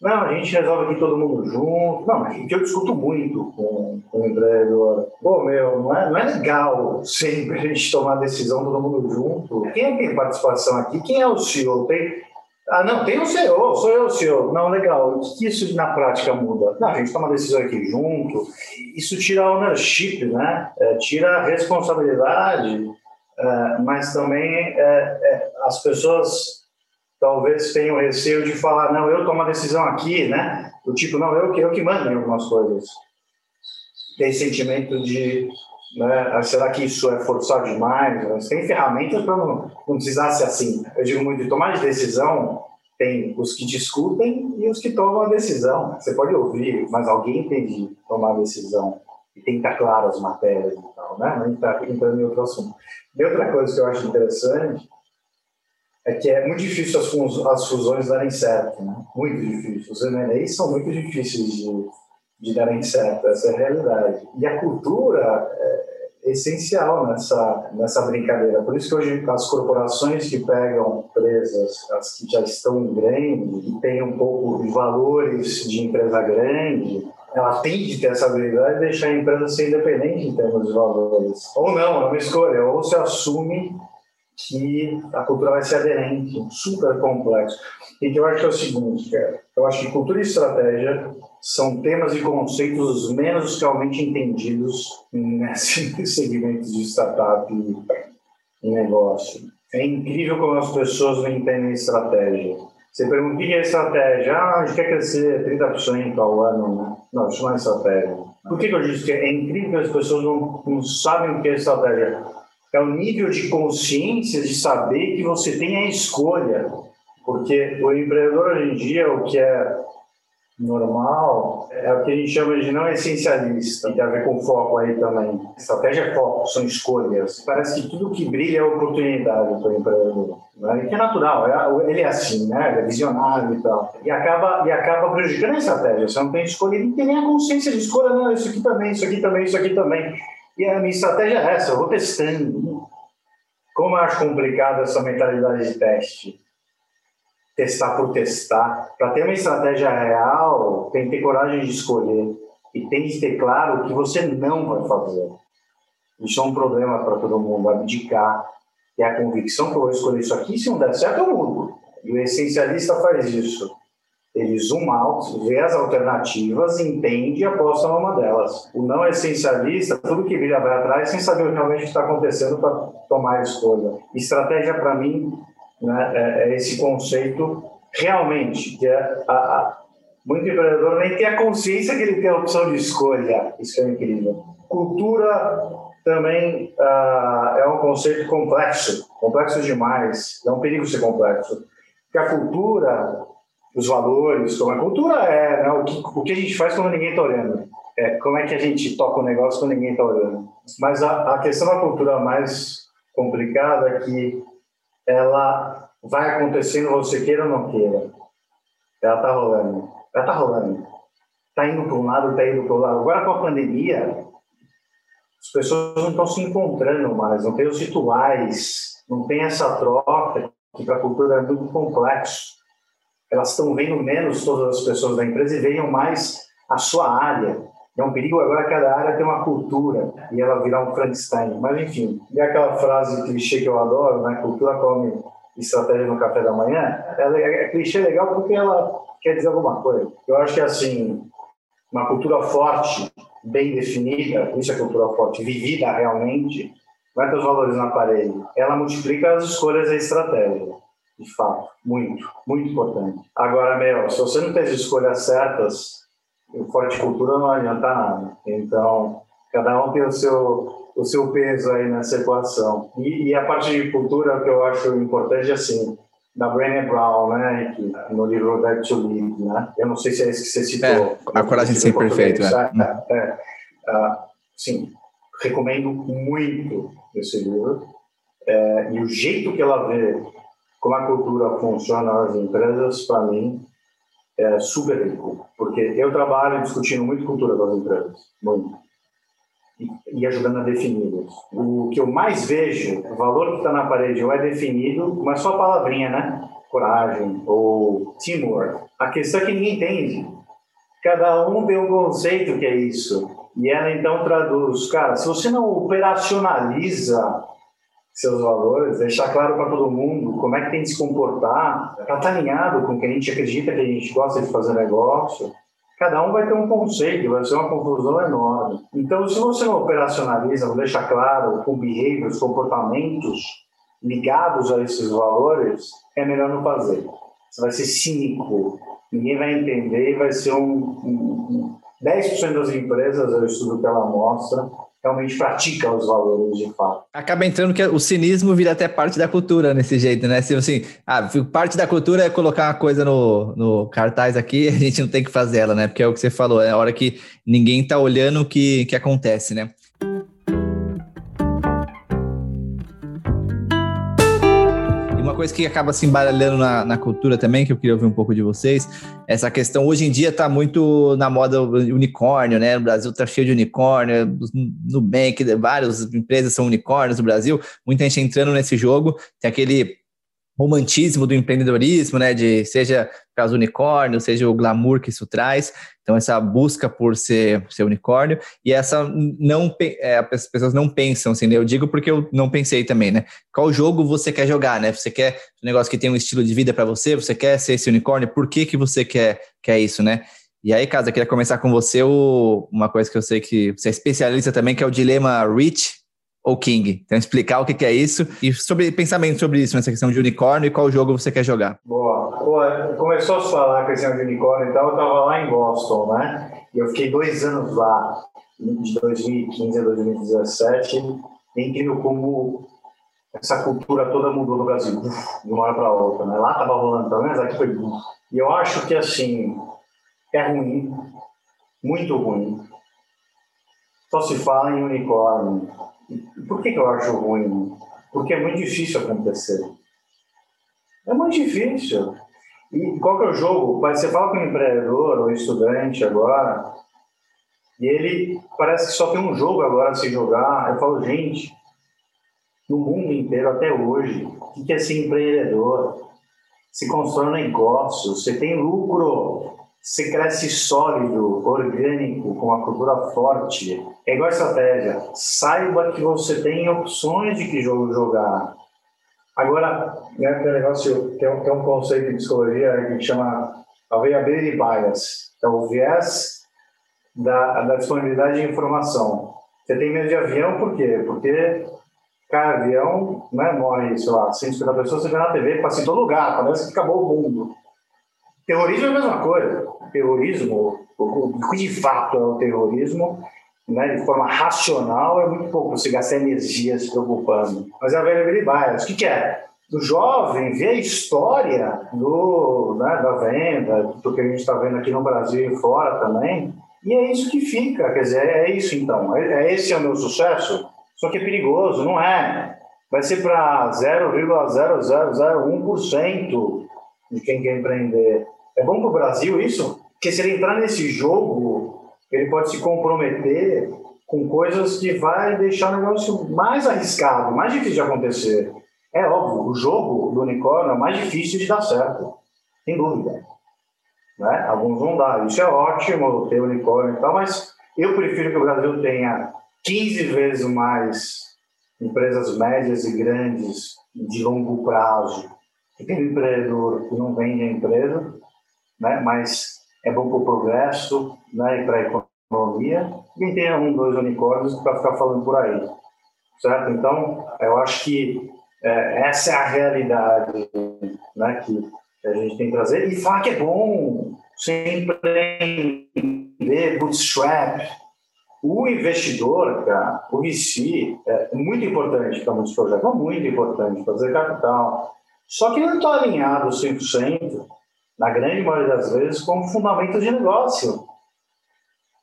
não, a gente resolve aqui todo mundo junto. Não, mas que eu discuto muito com, com o empreendedor. Pô, meu, não é, não é legal sempre a gente tomar decisão todo mundo junto. Quem é que tem participação aqui? Quem é o CEO? Tem... Ah, não, tem o CEO, sou eu o CEO. Não, legal. O que isso na prática muda? Não, a gente toma decisão aqui junto. Isso tira a ownership, né? É, tira a responsabilidade, é, mas também é, é as pessoas talvez tenham receio de falar, não, eu tomo a decisão aqui, né? Do tipo, não, eu eu que mando em algumas coisas. Tem sentimento de, né, ah, será que isso é forçado demais? Tem ferramentas para não, não precisar ser assim. Eu digo muito, de tomar de decisão, tem os que discutem e os que tomam a decisão. Você pode ouvir, mas alguém tem de tomar a decisão e tem que estar claro as matérias e tal, né? Não está entrando em outro assunto. E outra coisa que eu acho interessante é que é muito difícil as, as fusões darem certo, né? Muito difícil. Os M&As são muito difíceis de, de darem certo, essa é a realidade. E a cultura é essencial nessa, nessa brincadeira. Por isso que hoje as corporações que pegam empresas, as que já estão grandes e têm um pouco de valores de empresa grande, ela tem de ter essa habilidade de deixar a empresa ser independente em termos de valores. Ou não, é uma escolha. Ou se assume que a cultura vai ser aderente, super complexo. E que eu acho que é o seguinte, cara, eu acho que cultura e estratégia são temas e conceitos menos realmente entendidos nesse segmento de startup e negócio. É incrível como as pessoas não entendem estratégia. Você pergunta o que é estratégia? Ah, a gente quer crescer 30% ao ano. Né? Não, isso não é estratégia. Por que, que eu disse que é incrível que as pessoas não, não sabem o que é estratégia? É o nível de consciência de saber que você tem a escolha. Porque o empreendedor hoje em dia, o que é normal é o que a gente chama de não essencialista, que tem a ver com foco aí também. Estratégia é foco, são escolhas. Parece que tudo que brilha é oportunidade para o empreendedor. Né? Que é natural, é, ele é assim, né? Ele é visionário e tal. E acaba, e acaba prejudicando a estratégia. Você não tem escolha, não tem nem a consciência de escolha, não, isso aqui também, isso aqui também, isso aqui também. E a minha estratégia é essa, eu vou testando. Como eu acho complicado essa mentalidade de teste testar por testar. Para ter uma estratégia real, tem que ter coragem de escolher e tem que ter claro o que você não vai fazer. Isso é um problema para todo mundo, abdicar, ter a convicção que eu vou escolher isso aqui, se não der certo eu mudo. E o essencialista faz isso. Ele zoom out, vê as alternativas, entende e aposta numa delas. O não essencialista, tudo que vira vai atrás sem saber realmente o que está acontecendo para tomar a escolha. Estratégia, para mim, né, é, é esse conceito realmente, que é a, a, muito empreendedor nem tem a consciência que ele tem a opção de escolha. Isso é incrível. Cultura também uh, é um conceito complexo, complexo demais. É um perigo ser complexo. Porque a cultura, os valores, como a cultura é né, o, que, o que a gente faz quando ninguém está olhando. É, como é que a gente toca o negócio quando ninguém está olhando. Mas a, a questão da cultura mais complicada é que ela vai acontecendo, você queira ou não queira. Ela está rolando. Ela está rolando. Está indo para um lado, está indo para o lado. Agora, com a pandemia, as pessoas não estão se encontrando mais, não tem os rituais, não tem essa troca, que para a cultura é muito complexo. Elas estão vendo menos todas as pessoas da empresa e veem mais a sua área. É um perigo agora cada área tem uma cultura e ela virar um Frankenstein. Mas enfim, e aquela frase clichê que eu adoro, né? Cultura come estratégia no café da manhã. Ela é, é clichê legal porque ela quer dizer alguma coisa. Eu acho que assim, uma cultura forte, bem definida, isso é cultura forte, vivida realmente, vai ter os valores na parede. Ela multiplica as escolhas da estratégia. De fato, muito, muito importante. Agora, meu, se você não tem as escolhas certas, o forte cultura não adianta nada. Então, cada um tem o seu, o seu peso aí nessa equação. E, e a parte de cultura que eu acho importante, assim, da Brené Brown, né, que, no livro Dare to Lead, né? Eu não sei se é esse que você citou. É, a coragem de ser perfeito, né? É, é, uh, sim, recomendo muito esse livro. É, e o jeito que ela vê como a cultura funciona nas empresas, para mim, é super rico, porque eu trabalho discutindo muito cultura das empresas, muito, e, e ajudando a defini-las. O que eu mais vejo, o valor que está na parede ou é definido, mas só a palavrinha, né? Coragem ou teamwork. A questão é que ninguém entende. Cada um tem um conceito que é isso. E ela então traduz, cara, se você não operacionaliza seus valores, deixar claro para todo mundo como é que tem que se comportar, para estar tá alinhado com o que a gente acredita que a gente gosta de fazer negócio. Cada um vai ter um conceito, vai ser uma confusão enorme. Então, se você não operacionaliza, não deixa claro com behaviors, comportamentos ligados a esses valores, é melhor não fazer. Você vai ser cínico, ninguém vai entender vai ser um, um, um 10% das empresas, o estudo que ela mostra, realmente pratica os valores de fato. Acaba entrando que o cinismo vira até parte da cultura nesse jeito, né? Se assim, ah, parte da cultura é colocar uma coisa no, no cartaz aqui, a gente não tem que fazer ela, né? Porque é o que você falou, é a hora que ninguém tá olhando o que, que acontece, né? Coisa que acaba se embaralhando na, na, cultura também, que eu queria ouvir um pouco de vocês, essa questão, hoje em dia está muito na moda unicórnio, né? O Brasil está cheio de unicórnio, Nubank, várias empresas são unicórnios no Brasil, muita gente entrando nesse jogo, tem aquele romantismo do empreendedorismo, né? De seja caso unicórnio, seja o glamour que isso traz. Então, essa busca por ser, ser unicórnio e essa não é, as pessoas não pensam assim, né? Eu digo porque eu não pensei também, né? Qual jogo você quer jogar, né? Você quer um negócio que tem um estilo de vida para você, você quer ser esse unicórnio, por que, que você quer, quer isso, né? E aí, Casa, queria começar com você o, uma coisa que eu sei que você é especialista também, que é o dilema Rich ou King. Então, explicar o que, que é isso e sobre pensamento sobre isso, nessa questão de unicórnio e qual jogo você quer jogar. Boa. Começou a falar a questão de unicórnio e tal, eu estava lá em Boston, né? E eu fiquei dois anos lá, de 2015 a 2017. É como essa cultura toda mudou no Brasil, de uma hora para outra, né? Lá estava rolando, pelo menos aqui foi. E eu acho que, assim, é ruim, muito ruim. Só se fala em unicórnio. Por que, que eu acho ruim? Porque é muito difícil acontecer. É muito difícil. E qual que é o jogo? Você fala com um empreendedor ou estudante agora, e ele parece que só tem um jogo agora a se jogar. Eu falo, gente, no mundo inteiro até hoje, o que é ser empreendedor? Se constrói um negócio, você tem lucro, você cresce sólido, orgânico, com uma cultura forte. É igual estratégia. Saiba que você tem opções de que jogo jogar. Agora, né, tem um negócio, tem um, tem um conceito em psicologia que chama availability bias, é o viés da, da disponibilidade de informação. Você tem medo de avião por quê? Porque, cara, avião né, morre, sei lá, 150 pessoas, você vê na TV, passa em todo lugar, parece que acabou o mundo. Terrorismo é a mesma coisa. Terrorismo, o que de fato é o terrorismo, né, de forma racional, é muito pouco você gastar energia se preocupando. Mas é a velha bias. O que, que é? O jovem vê a história do, né, da venda, do que a gente está vendo aqui no Brasil e fora também, e é isso que fica. Quer dizer, é isso então. É, é esse é o meu sucesso? Só que é perigoso, não é? Vai ser para 0,0001% de quem quer empreender. É bom para o Brasil isso? Porque se ele entrar nesse jogo, ele pode se comprometer com coisas que vai deixar o negócio mais arriscado, mais difícil de acontecer. É óbvio, o jogo do unicórnio é mais difícil de dar certo, sem dúvida. Né? Alguns vão dar. Isso é ótimo, ter unicórnio e tal, mas eu prefiro que o Brasil tenha 15 vezes mais empresas médias e grandes de longo prazo, que tem um empreendedor que não vende a empresa, né? mas é bom para o progresso né? e para a economia. Quem tem um, dois unicórnios para ficar falando por aí, certo? Então, eu acho que é, essa é a realidade né? que a gente tem que trazer. E falar que é bom sempre empreender, bootstrap. O investidor, cara, o VC, é muito importante para muitos projetos, é muito importante fazer capital. Só que não está alinhado 100% na grande maioria das vezes, com fundamento de negócio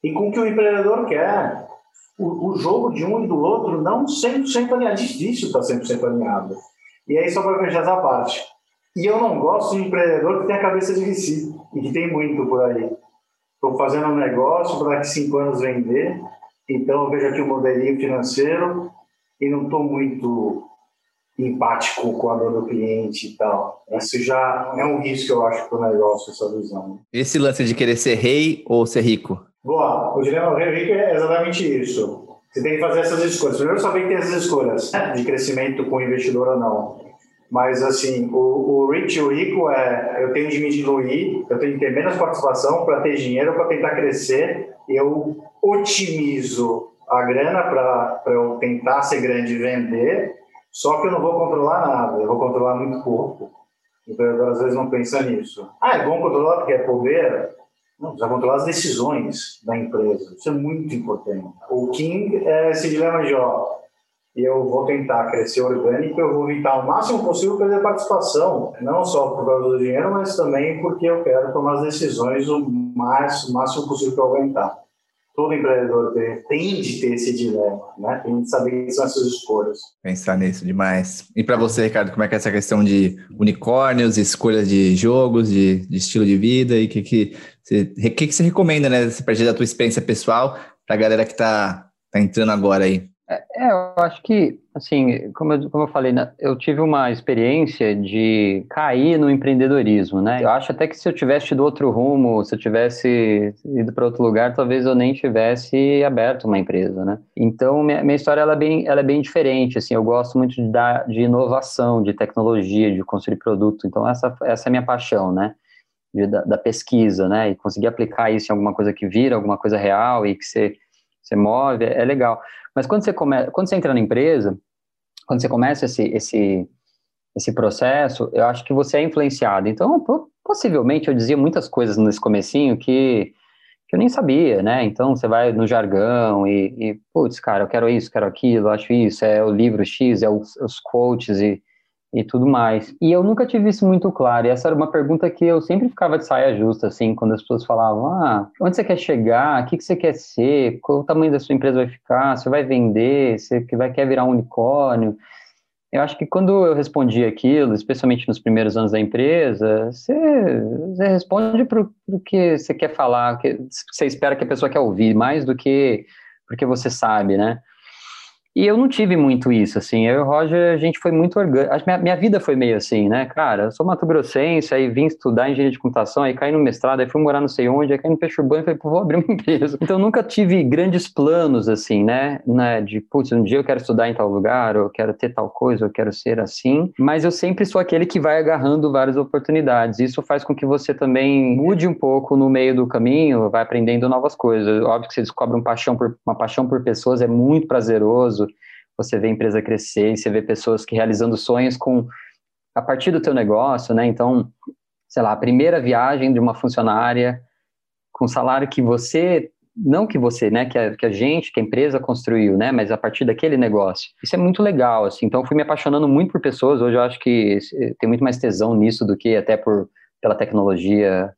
e com o que o empreendedor quer. O, o jogo de um e do outro não 100% alinhado, difícil estar 100% alinhado. E aí, só para fechar essa parte. E eu não gosto de empreendedor que tem a cabeça de VC, e que tem muito por aí. Estou fazendo um negócio para daqui cinco anos vender, então eu vejo aqui o modelinho financeiro e não estou muito empático com a dor do cliente e tal. Isso já é um risco, eu acho, para o negócio, essa visão. Esse lance de querer ser rei ou ser rico? Boa, o dilema rei rico é exatamente isso. Você tem que fazer essas escolhas. Primeiro, saber que tem essas escolhas de crescimento com o investidor ou não. Mas, assim, o, o rich e o rico é eu tenho de me diluir, eu tenho que ter menos participação para ter dinheiro, para tentar crescer. Eu otimizo a grana para eu tentar ser grande e vender só que eu não vou controlar nada, eu vou controlar muito pouco. O empreendedor às vezes não pensa nisso. Ah, é bom controlar porque é poder? Não, precisa controlar as decisões da empresa. Isso é muito importante. O King é esse dilema de, ó, eu vou tentar crescer orgânico, eu vou evitar o máximo possível perder participação, não só por causa do dinheiro, mas também porque eu quero tomar as decisões o, mais, o máximo possível que eu aguentar todo empreendedor tem, de ter esse dilema, né? Tem de saber quem são as suas escolhas. Pensar nisso demais. E para você, Ricardo, como é que é essa questão de unicórnios, escolhas de jogos, de, de estilo de vida e que, que, você, que, que você recomenda, né, a partir da tua experiência pessoal, para a galera que está tá entrando agora aí? É, é, eu acho que, assim, como eu, como eu falei, né, eu tive uma experiência de cair no empreendedorismo, né? Eu acho até que se eu tivesse tido outro rumo, se eu tivesse ido para outro lugar, talvez eu nem tivesse aberto uma empresa, né? Então, minha, minha história ela é, bem, ela é bem diferente, assim, eu gosto muito de, dar, de inovação, de tecnologia, de construir produto, então essa, essa é a minha paixão, né? de, da, da, pesquisa, né? E conseguir aplicar isso em alguma coisa que vira, alguma coisa real e que você, você move, é, é legal. Mas quando você, come, quando você entra na empresa, quando você começa esse, esse, esse processo, eu acho que você é influenciado. Então, possivelmente, eu dizia muitas coisas nesse comecinho que, que eu nem sabia, né? Então, você vai no jargão e, e putz, cara, eu quero isso, quero aquilo, acho isso, é o livro X, é os, os quotes e e tudo mais. E eu nunca tive isso muito claro. E essa era uma pergunta que eu sempre ficava de saia justa, assim, quando as pessoas falavam: ah, onde você quer chegar? O que, que você quer ser? Qual o tamanho da sua empresa vai ficar? Você vai vender? Você vai quer virar um unicórnio? Eu acho que quando eu respondi aquilo, especialmente nos primeiros anos da empresa, você, você responde para o que você quer falar, que você espera que a pessoa quer ouvir, mais do que porque você sabe, né? E eu não tive muito isso, assim. Eu e o Roger, a gente foi muito orgânico. Minha, minha vida foi meio assim, né? Cara, eu sou mato-grossense, aí vim estudar engenharia de computação, aí caí no mestrado, aí fui morar não sei onde, aí caí no peixe urbano e falei, pô, vou abrir uma empresa. Então, nunca tive grandes planos, assim, né? né? De, putz, um dia eu quero estudar em tal lugar, ou eu quero ter tal coisa, ou eu quero ser assim. Mas eu sempre sou aquele que vai agarrando várias oportunidades. Isso faz com que você também mude um pouco no meio do caminho, vai aprendendo novas coisas. Óbvio que você descobre um paixão por, uma paixão por pessoas, é muito prazeroso você vê a empresa crescer e você vê pessoas que realizando sonhos com a partir do teu negócio, né? Então, sei lá, a primeira viagem de uma funcionária com salário que você não que você, né, que a, que a gente, que a empresa construiu, né, mas a partir daquele negócio. Isso é muito legal, assim. Então, fui me apaixonando muito por pessoas. Hoje eu acho que tem muito mais tesão nisso do que até por pela tecnologia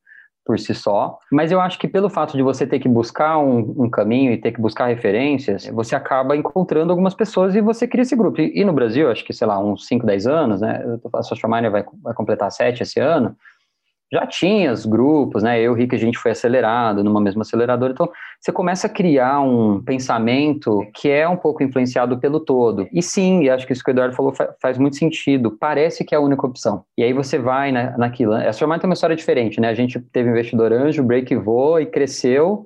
por si só, mas eu acho que pelo fato de você ter que buscar um, um, caminho e ter que buscar referências, você acaba encontrando algumas pessoas e você cria esse grupo. E, e no Brasil, acho que, sei lá, uns 5, 10 anos, né, a Miner vai, vai completar 7 esse ano, já tinha os grupos, né? Eu e Rick, a gente foi acelerado numa mesma aceleradora. Então, você começa a criar um pensamento que é um pouco influenciado pelo todo. E sim, acho que isso que o Eduardo falou faz muito sentido. Parece que é a única opção. E aí você vai na, naquilo. A sua mãe tem uma história diferente, né? A gente teve investidor anjo, break voou e cresceu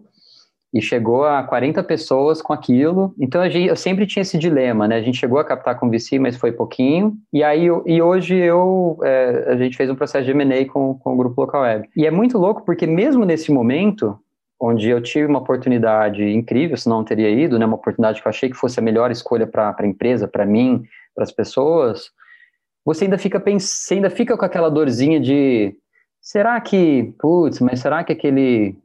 e chegou a 40 pessoas com aquilo. Então gente, eu sempre tinha esse dilema, né? A gente chegou a captar com VC, mas foi pouquinho. E aí e hoje eu é, a gente fez um processo de M&A com, com o grupo Local Web. E é muito louco porque mesmo nesse momento onde eu tive uma oportunidade incrível, senão não teria ido, né? Uma oportunidade que eu achei que fosse a melhor escolha para a empresa, para mim, para as pessoas. Você ainda fica pensando, ainda fica com aquela dorzinha de será que, putz, mas será que aquele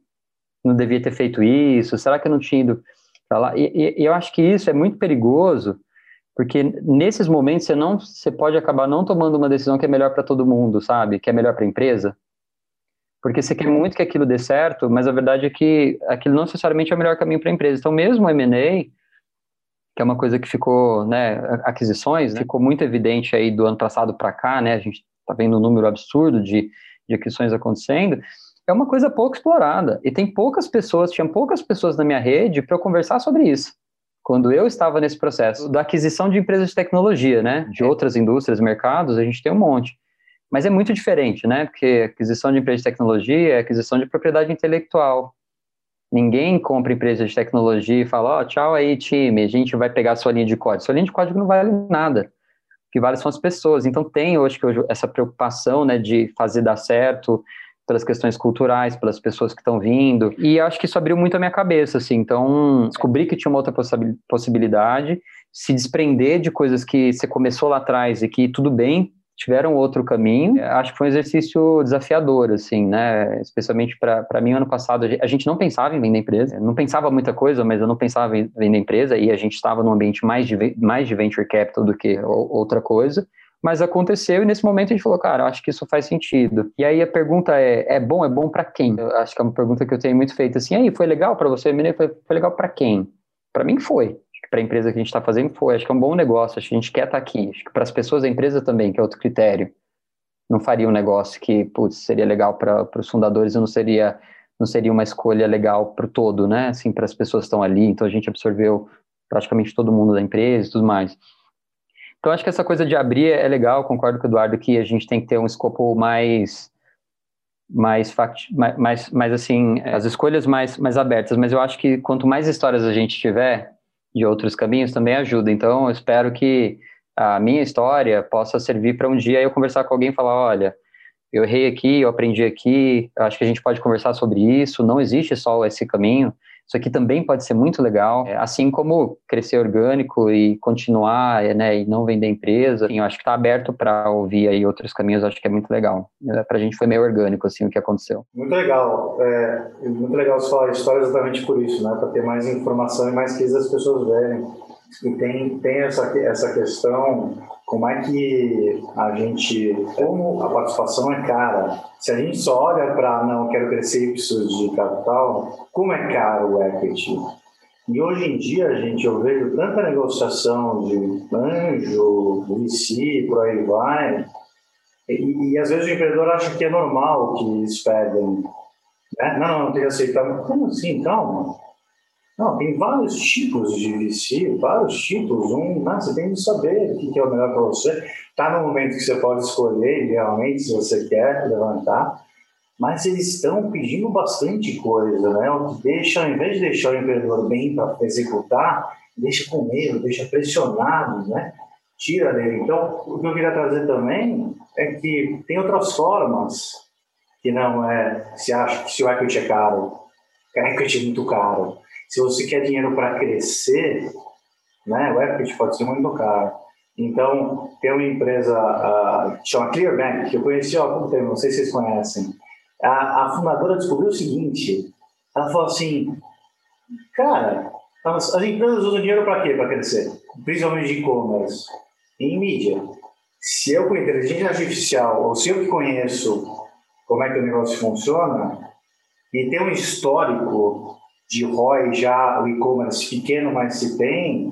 não devia ter feito isso? Será que eu não tinha ido para lá? E, e, eu acho que isso é muito perigoso, porque nesses momentos você não, você pode acabar não tomando uma decisão que é melhor para todo mundo, sabe? Que é melhor para a empresa. Porque você quer muito que aquilo dê certo, mas a verdade é que aquilo não necessariamente é o melhor caminho para a empresa. Então, mesmo o M&A, que é uma coisa que ficou, né, aquisições, né, ficou muito evidente aí do ano passado para cá, né, a gente está vendo um número absurdo de, de aquisições acontecendo, é uma coisa pouco explorada. E tem poucas pessoas, tinha poucas pessoas na minha rede para eu conversar sobre isso. Quando eu estava nesse processo da aquisição de empresas de tecnologia, né? De outras indústrias, mercados, a gente tem um monte. Mas é muito diferente, né? Porque aquisição de empresas de tecnologia é aquisição de propriedade intelectual. Ninguém compra empresa de tecnologia e fala, ó, oh, tchau aí, time, a gente vai pegar sua linha de código. Sua linha de código não vale nada. O que vale são as pessoas. Então tem hoje, hoje essa preocupação, né, de fazer dar certo, pelas questões culturais, pelas pessoas que estão vindo. E acho que isso abriu muito a minha cabeça, assim. Então, descobri que tinha uma outra possibilidade, se desprender de coisas que você começou lá atrás e que tudo bem, tiveram outro caminho. Acho que foi um exercício desafiador, assim, né? Especialmente para mim, ano passado, a gente não pensava em vender empresa, não pensava muita coisa, mas eu não pensava em vender empresa e a gente estava num ambiente mais de, mais de venture capital do que outra coisa mas aconteceu e nesse momento a gente falou, cara, acho que isso faz sentido. E aí a pergunta é, é bom? É bom para quem? Eu acho que é uma pergunta que eu tenho muito feita assim, aí, foi legal para você? Foi, foi legal para quem? Para mim foi. Para a empresa que a gente está fazendo foi. Acho que é um bom negócio, acho que a gente quer estar tá aqui. Acho que para as pessoas da empresa também, que é outro critério. Não faria um negócio que, putz, seria legal para os fundadores e não seria não seria uma escolha legal para o todo, né? Assim, para as pessoas que estão ali. Então a gente absorveu praticamente todo mundo da empresa e tudo mais. Então, acho que essa coisa de abrir é legal, concordo com o Eduardo que a gente tem que ter um escopo mais mais, fact, mais, mais assim, as escolhas mais, mais abertas, mas eu acho que quanto mais histórias a gente tiver de outros caminhos, também ajuda. Então, eu espero que a minha história possa servir para um dia eu conversar com alguém e falar, olha, eu errei aqui, eu aprendi aqui, acho que a gente pode conversar sobre isso, não existe só esse caminho, isso aqui também pode ser muito legal, é, assim como crescer orgânico e continuar, é, né, e não vender empresa. Enfim, eu acho que está aberto para ouvir aí outros caminhos, acho que é muito legal. É, para a gente foi meio orgânico assim o que aconteceu. Muito legal, é, muito legal falar a história exatamente por isso, né, para ter mais informação e mais que as pessoas verem. E tem tem essa essa questão como é que a gente, como a participação é cara, se a gente só olha para, não, quero crescer e preciso de capital, como é caro o equity? E hoje em dia, gente, eu vejo tanta negociação de anjo, VC, por aí vai, e, e, às vezes o empreendedor acha que é normal que eles pedem. Né? Não, não, tem que aceitar. Como assim? Calma. Não, tem vários tipos de VC, vários tipos. Um, né, você tem que saber o que é o melhor para você. Está no momento que você pode escolher, realmente, se você quer levantar. Mas eles estão pedindo bastante coisa, né? O que deixa, ao invés de deixar o empreendedor bem para executar, deixa com medo, deixa pressionado, né? Tira dele. Então, o que eu queria trazer também é que tem outras formas que não é se acha que se o equity é caro, que equity é muito caro se você quer dinheiro para crescer, né, o equity pode ser muito caro. Então, tem uma empresa uh, que chama Clearbank, que eu conheci há pouco tempo, não sei se vocês conhecem. A, a fundadora descobriu o seguinte: ela falou assim, cara, as, as empresas usam dinheiro para quê? Para crescer, principalmente de e-commerce, em mídia. Se eu com inteligência artificial, ou se eu que conheço como é que o negócio funciona, e tem um histórico de ROI já o e-commerce pequeno, mas se tem,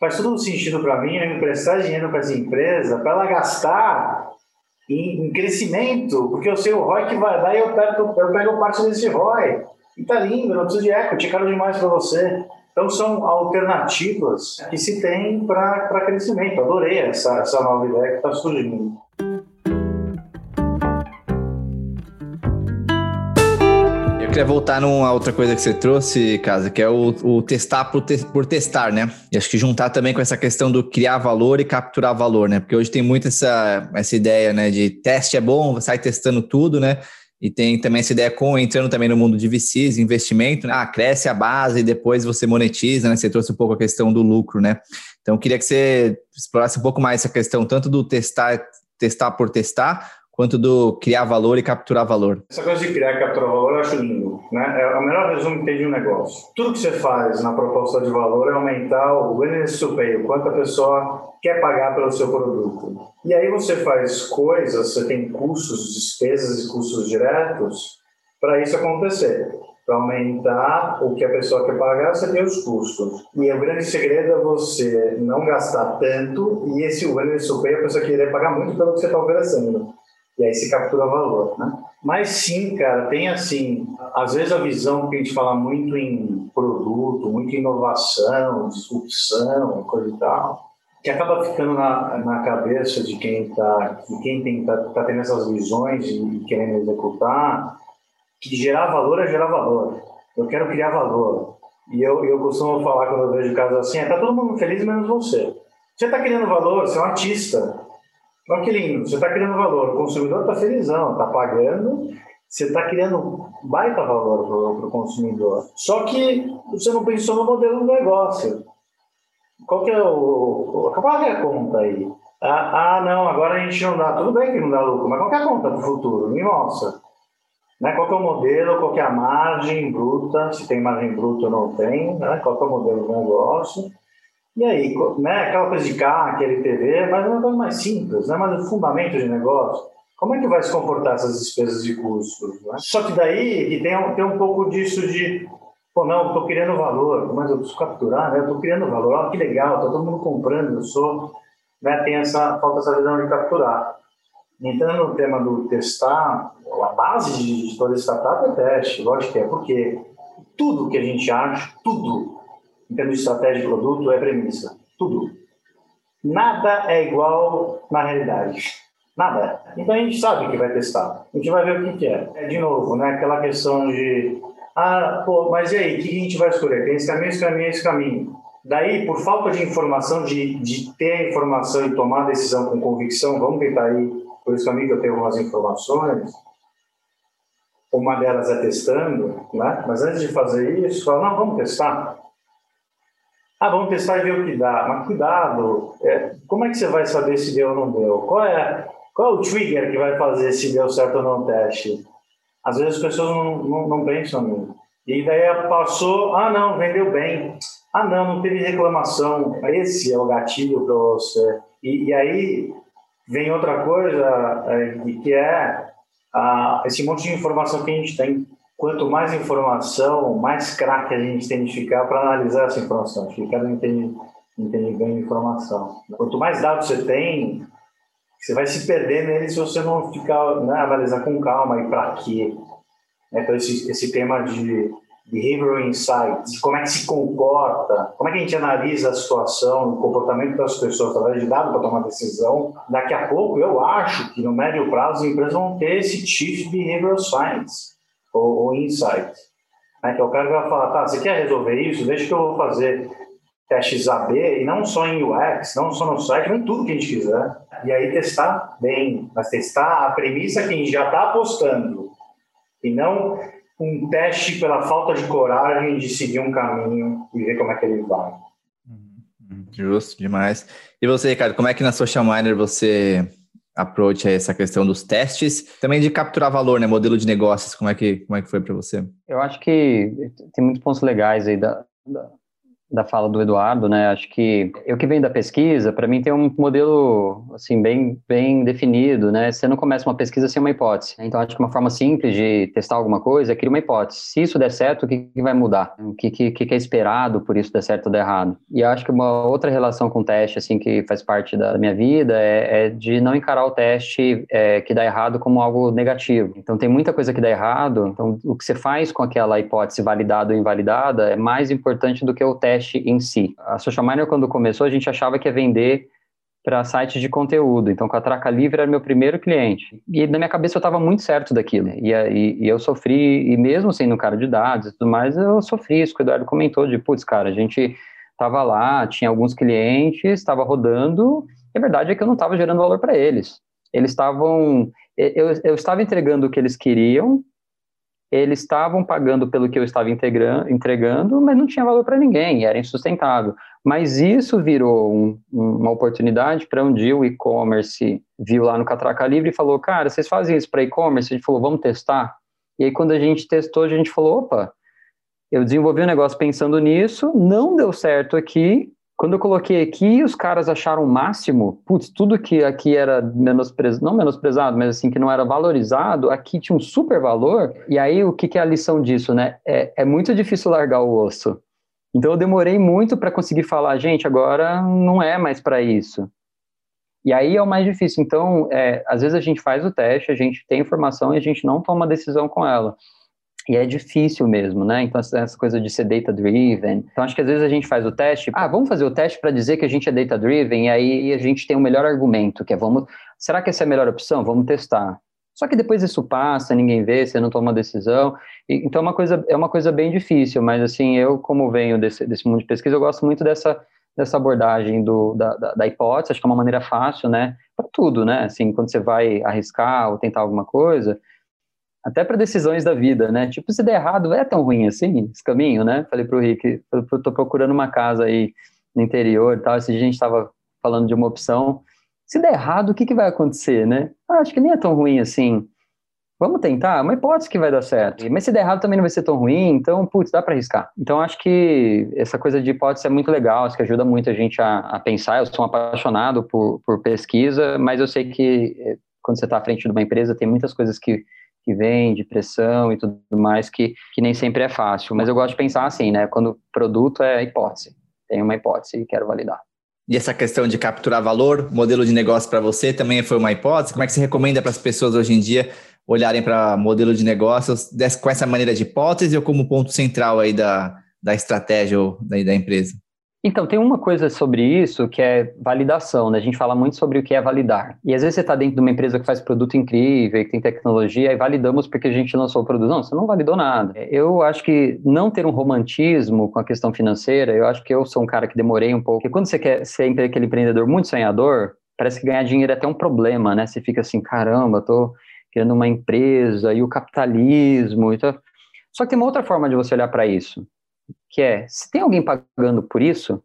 faz todo sentido para mim eu emprestar dinheiro para essa empresa para ela gastar em, em, crescimento, porque eu sei o ROI que vai dar e eu pego, eu pego parte desse ROI. E tá lindo, não preciso de equity, caro demais para você. Então são alternativas que se tem para crescimento. Adorei essa, essa nova ideia que está surgindo. Queria voltar numa outra coisa que você trouxe, Casa, que é o, o testar por, te, por, testar, né? E acho que juntar também com essa questão do criar valor e capturar valor, né? Porque hoje tem muito essa, essa ideia, né? De teste é bom, sai testando tudo, né? E tem também essa ideia com entrando também no mundo de VCs, investimento, né? Ah, cresce a base e depois você monetiza, né? Você trouxe um pouco a questão do lucro, né? Então, queria que você explorasse um pouco mais essa questão, tanto do testar, testar por testar, quanto do criar valor e capturar valor. Essa coisa de criar e capturar valor eu acho lindo. Né? É o melhor resumo que tem de um negócio. Tudo que você faz na proposta de valor é aumentar o willingness to pay, o quanto a pessoa quer pagar pelo seu produto. E aí você faz coisas, você tem custos, despesas e custos diretos para isso acontecer. Para aumentar o que a pessoa quer pagar, você tem os custos. E o grande segredo é você não gastar tanto e esse willingness to pay a pessoa querer pagar muito pelo que você está oferecendo. E aí se captura valor, né? Mas sim, cara, tem assim, às vezes a visão que a gente fala muito em produto, muito inovação, disrupção, coisa e tal, que acaba ficando na, na cabeça de quem está, quem tem tá, tá tendo essas visões e, querendo executar, que gerar valor é gerar valor. Eu quero criar valor. E eu, eu costumo falar quando eu vejo casos assim, é, tá todo mundo feliz menos você. Você está criando valor, você é um artista. Olha que lindo, você está criando valor, o consumidor está felizão, está pagando, você está criando baita valor para o consumidor. Só que você não pensou no modelo do negócio. Qual que é o. Qual é a conta aí? Ah, ah, não, agora a gente não dá. Tudo bem que não dá lucro, mas qual que é a conta para o futuro? Me mostra. Né? Qual que é o modelo, qual que é a margem bruta, se tem margem bruta ou não tem, né? qual que é o modelo do negócio. E aí, né, aquela coisa de CAC, LTV, mas é uma coisa mais simples, né, mas o fundamento de negócio. Como é que vai se comportar essas despesas de custos? Né? Só que daí tem, tem um pouco disso de, pô, não, estou criando valor, mas eu preciso capturar, né? Eu estou criando valor, olha que legal, está todo mundo comprando, eu sou, né? Tem essa, falta essa visão de capturar. Entrando no tema do testar, a base de toda startup é teste, lógico que é, porque tudo que a gente acha, tudo em termos de estratégia de produto, é premissa. Tudo. Nada é igual na realidade. Nada. Então a gente sabe que vai testar. A gente vai ver o que, é. é. De novo, né? aquela questão de ah, pô, mas e aí, o que a gente vai escolher? Tem esse caminho, esse caminho, esse caminho. Daí, por falta de informação, de, de ter a informação e tomar a decisão com convicção, vamos tentar ir por isso que eu tenho algumas informações, uma delas é testando, né? mas antes de fazer isso, fala, não, vamos testar. Ah, vamos testar e ver o que dá. Mas cuidado, é, como é que você vai saber se deu ou não deu? Qual é, qual é o trigger que vai fazer se deu certo ou não o teste? Às vezes as pessoas não, não, não pensam nisso. E daí passou, ah não, vendeu bem. Ah não, não teve reclamação. Esse é o gatilho para você. E, e, aí vem outra coisa é, que é ah, esse monte de informação que a gente tem. Quanto mais informação, mais craque a gente tem de ficar para analisar essa informação. Acho que cada um entende, entende bem a informação. Quanto mais dados você tem, você vai se perder nele se você não ficar né, analisar com calma e para quê. Então, esse, esse tema de behavioral insights, como é que se comporta, como é que a gente analisa a situação, o comportamento das pessoas através de dados para tomar decisão. Daqui a pouco, eu acho que no médio prazo as empresas vão ter esse Chief Behavioral Science ou, ou Insight. Né? Que é o cara que vai falar, tá, você quer resolver isso? Deixa que eu vou fazer testes AB, e não só em UX, não só no site, mas em tudo que a gente quiser. E aí testar bem, mas testar a premissa que a gente já está apostando, e não um teste pela falta de coragem de seguir um caminho e ver como é que ele vai. Justo demais. E você, Ricardo, como é que na Social Miner você approach essa questão dos testes, também de capturar valor, né, modelo de negócios, como é que, como é que foi para você? Eu acho que tem muitos pontos legais aí da, da da fala do Eduardo, né? Acho que eu que venho da pesquisa, para mim tem um modelo assim bem bem definido, né? Você não começa uma pesquisa sem uma hipótese. Então acho que uma forma simples de testar alguma coisa é criar uma hipótese. Se isso der certo, o que, que vai mudar? O que, que, que, é esperado por isso dar certo ou dar errado? E acho que uma outra relação com o teste assim que faz parte da minha vida é, é de não encarar o teste é, que dá errado como algo negativo. Então tem muita coisa que dá errado. Então o que você faz com aquela hipótese validada ou invalidada é mais importante do que o teste teste em si. A Social Miner, quando começou, a gente achava que ia vender para sites de conteúdo. Então, com a Traca Livre era meu primeiro cliente. E na minha cabeça eu estava muito certo daquilo. E, e, e, eu sofri, e mesmo sendo um cara de dados e tudo mais, eu sofri isso que o Eduardo comentou, de, putz, cara, a gente estava lá, tinha alguns clientes, estava rodando, e a verdade é que eu não estava gerando valor para eles. Eles estavam... Eu, eu estava entregando o que eles queriam, eles estavam pagando pelo que eu estava entregando, mas não tinha valor para ninguém, era insustentável. Mas isso virou um, uma oportunidade para um dia o e-commerce viu lá no Catraca Livre e falou: Cara, vocês fazem isso para e-commerce? A gente falou: Vamos testar. E aí, quando a gente testou, a gente falou: Opa, eu desenvolvi um negócio pensando nisso, não deu certo aqui, quando eu coloquei aqui, os caras acharam o máximo, putz, tudo que aqui era menosprezado, não menosprezado, mas assim, que não era valorizado, aqui tinha um super valor. E aí, o que, que é a lição disso, né? É, é muito difícil largar o osso. Então, eu demorei muito para conseguir falar, gente, agora não é mais para isso. E aí é o mais difícil. Então, é, às vezes a gente faz o teste, a gente tem informação e a gente não toma decisão com ela. E é difícil mesmo, né? Então, essa coisa de ser data-driven. Então, acho que às vezes a gente faz o teste. Ah, vamos fazer o teste para dizer que a gente é data-driven, e aí a gente tem o um melhor argumento, que é vamos. Será que essa é a melhor opção? Vamos testar. Só que depois isso passa, ninguém vê, você não toma decisão. E, então, é uma, coisa, é uma coisa bem difícil, mas assim, eu, como venho desse, desse mundo de pesquisa, eu gosto muito dessa, dessa abordagem do, da, da, da hipótese, acho que é uma maneira fácil, né? Para tudo, né? Assim, quando você vai arriscar ou tentar alguma coisa até para decisões da vida, né? Tipo, se der errado, é tão ruim assim esse caminho, né? Falei pro Rick, eu tô procurando uma casa aí no interior e tal, esse dia a gente estava falando de uma opção. Se der errado, o que, que vai acontecer, né? Ah, acho que nem é tão ruim assim. Vamos tentar, é uma hipótese que vai dar certo. Mas se der errado também não vai ser tão ruim, então, putz, dá para arriscar. Então, acho que essa coisa de hipótese é muito legal, acho que ajuda muito a gente a, a pensar. Eu sou um apaixonado por, por pesquisa, mas eu sei que eh, quando você está à frente de uma empresa, tem muitas coisas que que vem, de pressão e tudo mais, que, que nem sempre é fácil. Mas eu gosto de pensar assim, né? Quando produto é hipótese. Tem uma hipótese e quero validar. E essa questão de capturar valor, modelo de negócio para você também foi uma hipótese? Como é que você recomenda para as pessoas hoje em dia olharem para modelo de negócios com essa maneira de hipótese ou como ponto central aí da, da estratégia ou da, da empresa? Então, tem uma coisa sobre isso que é validação, né? A gente fala muito sobre o que é validar. E às vezes você está dentro de uma empresa que faz produto incrível, que tem tecnologia, e validamos porque a gente lançou o produto. Não, você não validou nada. Eu acho que não ter um romantismo com a questão financeira, eu acho que eu sou um cara que demorei um pouco. Porque quando você quer ser aquele empreendedor muito sonhador, parece que ganhar dinheiro é até um problema, né? Você fica assim, caramba, tô criando uma empresa e o capitalismo e tal. Só que tem uma outra forma de você olhar para isso, que é, se tem alguém pagando por isso,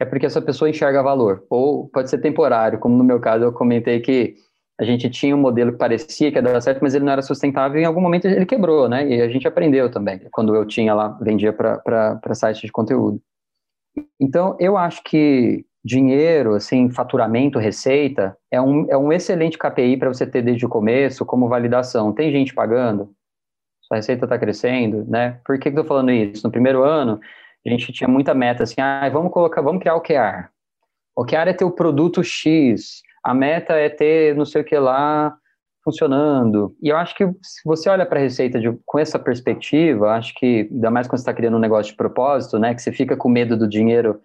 é porque essa pessoa enxerga valor. Ou pode ser temporário, como no meu caso eu comentei que a gente tinha um modelo que parecia que ia dar certo, mas ele não era sustentável e em algum momento ele quebrou, né? E a gente aprendeu também, quando eu tinha lá, vendia para sites de conteúdo. Então, eu acho que dinheiro, assim, faturamento, receita, é um, é um excelente KPI para você ter desde o começo como validação. Tem gente pagando? Sua receita está crescendo, né? Por que, que eu estou falando isso? No primeiro ano, a gente tinha muita meta assim, ah, vamos colocar, vamos criar o OKR. O OKR é ter o produto X, a meta é ter não sei o que lá funcionando. E eu acho que se você olha para a receita de, com essa perspectiva, acho que, ainda mais quando você está criando um negócio de propósito, né, que você fica com medo do dinheiro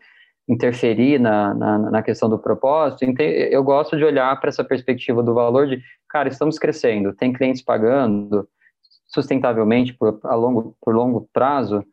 interferir na, na, na questão do propósito, eu gosto de olhar para essa perspectiva do valor de, cara, estamos crescendo, tem clientes pagando sustentavelmente por, a longo, por longo prazo,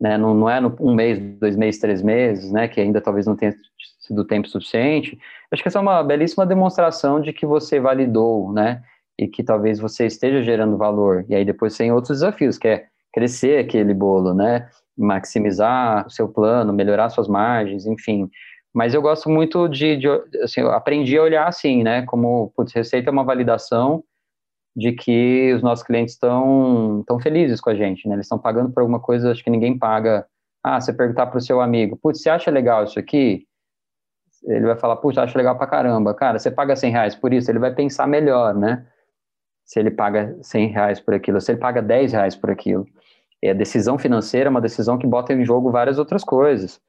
né, não, não é no um mês, dois meses, três meses, né, que ainda talvez não tenha sido tempo suficiente, acho que essa é uma belíssima demonstração de que você validou, né, e que talvez você esteja gerando valor. E aí depois tem outros desafios, que é crescer aquele bolo, né, maximizar o seu plano, melhorar suas margens, enfim. Mas eu gosto muito de, de assim, aprendi a olhar assim, né, como, putz, receita é uma validação de que os nossos clientes estão tão felizes com a gente, né, eles estão pagando por alguma coisa, acho que ninguém paga. Ah, você perguntar para o seu amigo, putz, você acha legal isso aqui? ele vai falar, puxa, acho legal pra caramba. Cara, você paga 100 reais por isso, ele vai pensar melhor, né? Se ele paga 100 reais por aquilo, se ele paga 10 reais por aquilo. E a decisão financeira é uma decisão que bota em jogo várias outras coisas.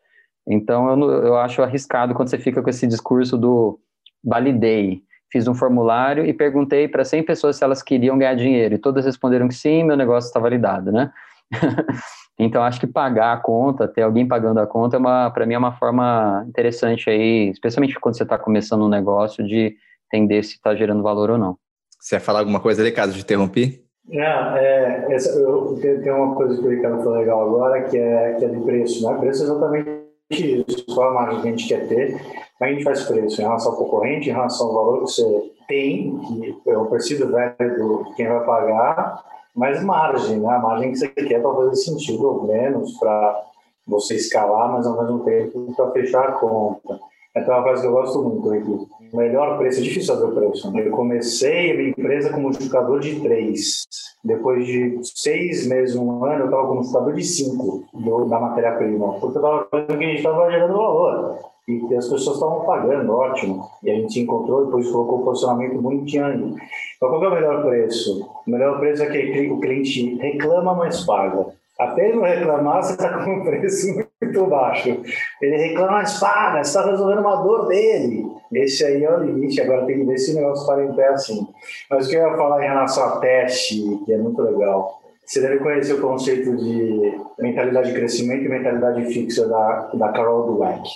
Então, eu, eu acho arriscado quando você fica com esse discurso do validei. Fiz um formulário e perguntei para 100 pessoas se elas queriam ganhar dinheiro. E todas responderam que sim, meu negócio está validado, né? Então, acho que pagar a conta, ter alguém pagando a conta, é para mim é uma forma interessante aí, especialmente quando você está começando um negócio, de entender se está gerando valor ou não. Você ia falar alguma coisa ali, caso de interromper? É, é essa, eu, tem uma coisa que o Ricardo falou legal agora, que é, que é de preço, né? Preço é exatamente isso, qual a margem que a gente quer ter, é a gente faz preço em relação ao concorrente, em relação ao valor que você tem, que é o percebido velho de quem vai pagar, mais margem, né? A margem que você quer para fazer sentido, ou menos, para você escalar, mas ao mesmo tempo para fechar a conta. Então, é uma frase que eu gosto muito aqui. Melhor preço, é difícil saber o preço. Né? Eu comecei a minha empresa com multiplicador de 3. Depois de seis meses, um ano, eu estava com multiplicador de 5 da matéria-prima. Porque eu estava vendo que a gente estava gerando valor e as pessoas estavam pagando, ótimo. E a gente encontrou, depois colocou o posicionamento bonitinho. Então, qual é o melhor preço? O melhor preço é que o cliente reclama, mas paga. Até ele não reclamar, você está com um preço muito baixo. Ele reclama, mas você está resolvendo uma dor dele. Esse aí é o limite, agora tem que ver se o negócio para em pé assim. Mas o que eu ia falar em relação a teste, que é muito legal, você deve conhecer o conceito de mentalidade de crescimento e mentalidade fixa da, da Carol Dweck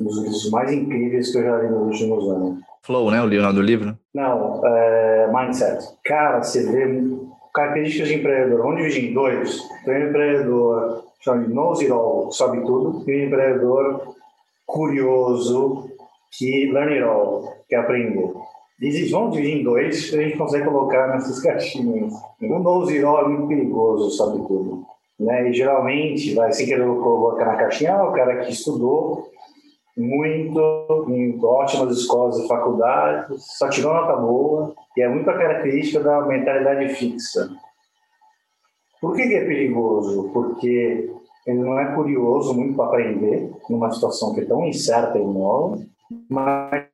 um dos livros mais incríveis que eu já li nos últimos anos. Flow, né? O nome do livro? Não, é Mindset. Cara, você vê características de empreendedor. Vamos dividir em dois. Um empreendedor it all, sabe tudo, e um empreendedor curioso que learn it all, que aprendeu. Existe, vamos dividir em dois, a gente consegue colocar nessas caixinhas. O all é muito perigoso, sabe tudo. Né? E geralmente, vai sem querer colocar na caixinha, ah, o cara que estudou muito em ótimas escolas e faculdades, só tirou nota boa, e é muito a característica da mentalidade fixa. Por que, que é perigoso? Porque ele não é curioso muito para aprender numa situação que é tão incerta e nova, mas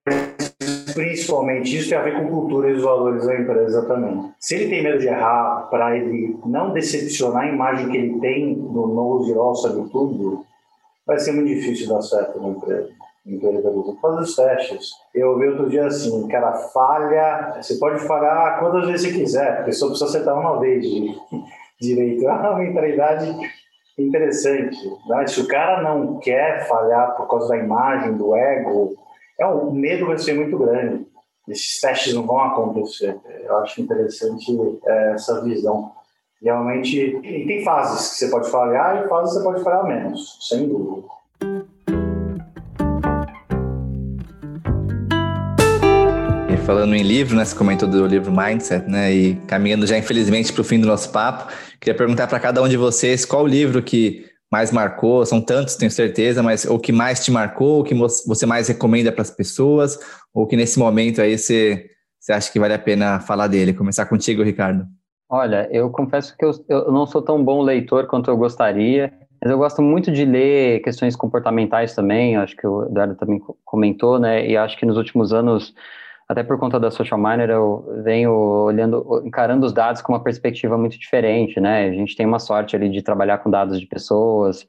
principalmente isso tem a ver com cultura e os valores da empresa também. Se ele tem medo de errar para ele não decepcionar a imagem que ele tem do nose all sabe tudo, vai ser muito difícil dar certo na empresa. Empreendedorismo. Faz os testes. Eu ouvi outro dia assim, cara, falha. Você pode falhar quantas vezes você quiser, porque só precisa acertar uma vez direito. Uma mentalidade interessante. Né? Se o cara não quer falhar por causa da imagem, do ego, é um, medo vai ser muito grande. Esses testes não vão acontecer. Eu acho interessante é, essa visão realmente tem fases que você pode falhar e fases que você pode falhar menos, sem dúvida. Falando em livro, né? Você comentou do livro Mindset, né? E caminhando já, infelizmente, para o fim do nosso papo, queria perguntar para cada um de vocês qual o livro que mais marcou, são tantos, tenho certeza, mas o que mais te marcou, o que você mais recomenda para as pessoas, ou que nesse momento aí você, você acha que vale a pena falar dele? Começar contigo, Ricardo. Olha, eu confesso que eu, eu não sou tão bom leitor quanto eu gostaria, mas eu gosto muito de ler questões comportamentais também, acho que o Eduardo também comentou, né, e acho que nos últimos anos até por conta da social miner, eu venho olhando, encarando os dados com uma perspectiva muito diferente, né? A gente tem uma sorte ali de trabalhar com dados de pessoas,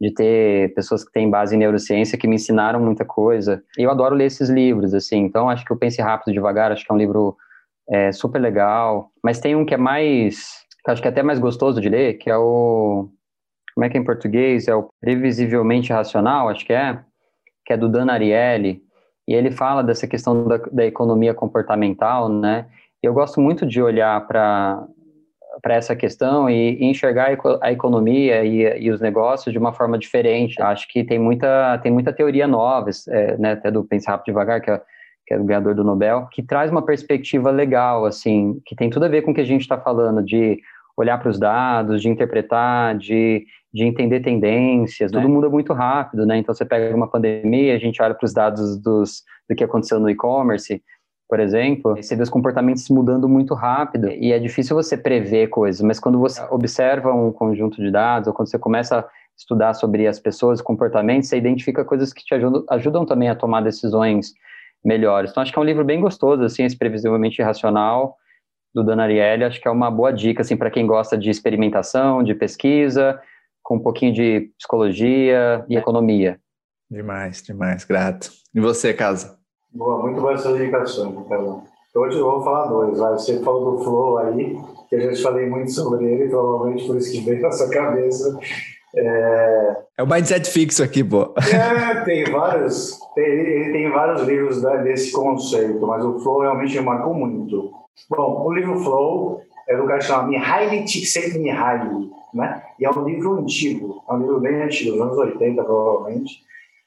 de ter pessoas que têm base em neurociência que me ensinaram muita coisa. E eu adoro ler esses livros, assim. Então, acho que o Pense Rápido Devagar, acho que é um livro é, super legal. Mas tem um que é mais, que acho que é até mais gostoso de ler, que é o, como é que é em português? É o Previsivelmente Racional, acho que é, que é do Dan Ariely e ele fala dessa questão da, da economia comportamental, né? Eu gosto muito de olhar para para essa questão e, e enxergar a economia e, e, os negócios de uma forma diferente. Acho que tem muita, tem muita teoria nova, é, né, até do Pensar Rápido Devagar, que é, que é o ganhador do Nobel, que traz uma perspectiva legal, assim, que tem tudo a ver com o que a gente está falando, de olhar para os dados, de interpretar, de, de entender tendências, tudo né? muda muito rápido, né? Então você pega uma pandemia, a gente olha para os dados dos, do que aconteceu no e-commerce, por exemplo, você vê os comportamentos mudando muito rápido e é difícil você prever coisas, mas quando você observa um conjunto de dados ou quando você começa a estudar sobre as pessoas, comportamentos, você identifica coisas que te ajudam, ajudam também a tomar decisões melhores. Então acho que é um livro bem gostoso, assim, esse previsivelmente racional do Dan Ariely, acho que é uma boa dica assim para quem gosta de experimentação, de pesquisa, com um pouquinho de psicologia e economia. Demais, demais, grato. E você, Casa? Boa, muito boa essa indicação, Carlão. Hoje eu vou falar dois. Vai. Você falou do Flow aí, que eu já falei muito sobre ele, provavelmente por isso que veio na sua cabeça. É, é o mindset fixo aqui, pô. É, tem vários, tem, ele tem vários livros desse conceito, mas o Flow realmente me marcou muito. Bom, o livro Flow é do cara que chama Mihaly Csikszentmihalyi, né? E é um livro antigo, é um livro bem antigo, dos anos 80 provavelmente,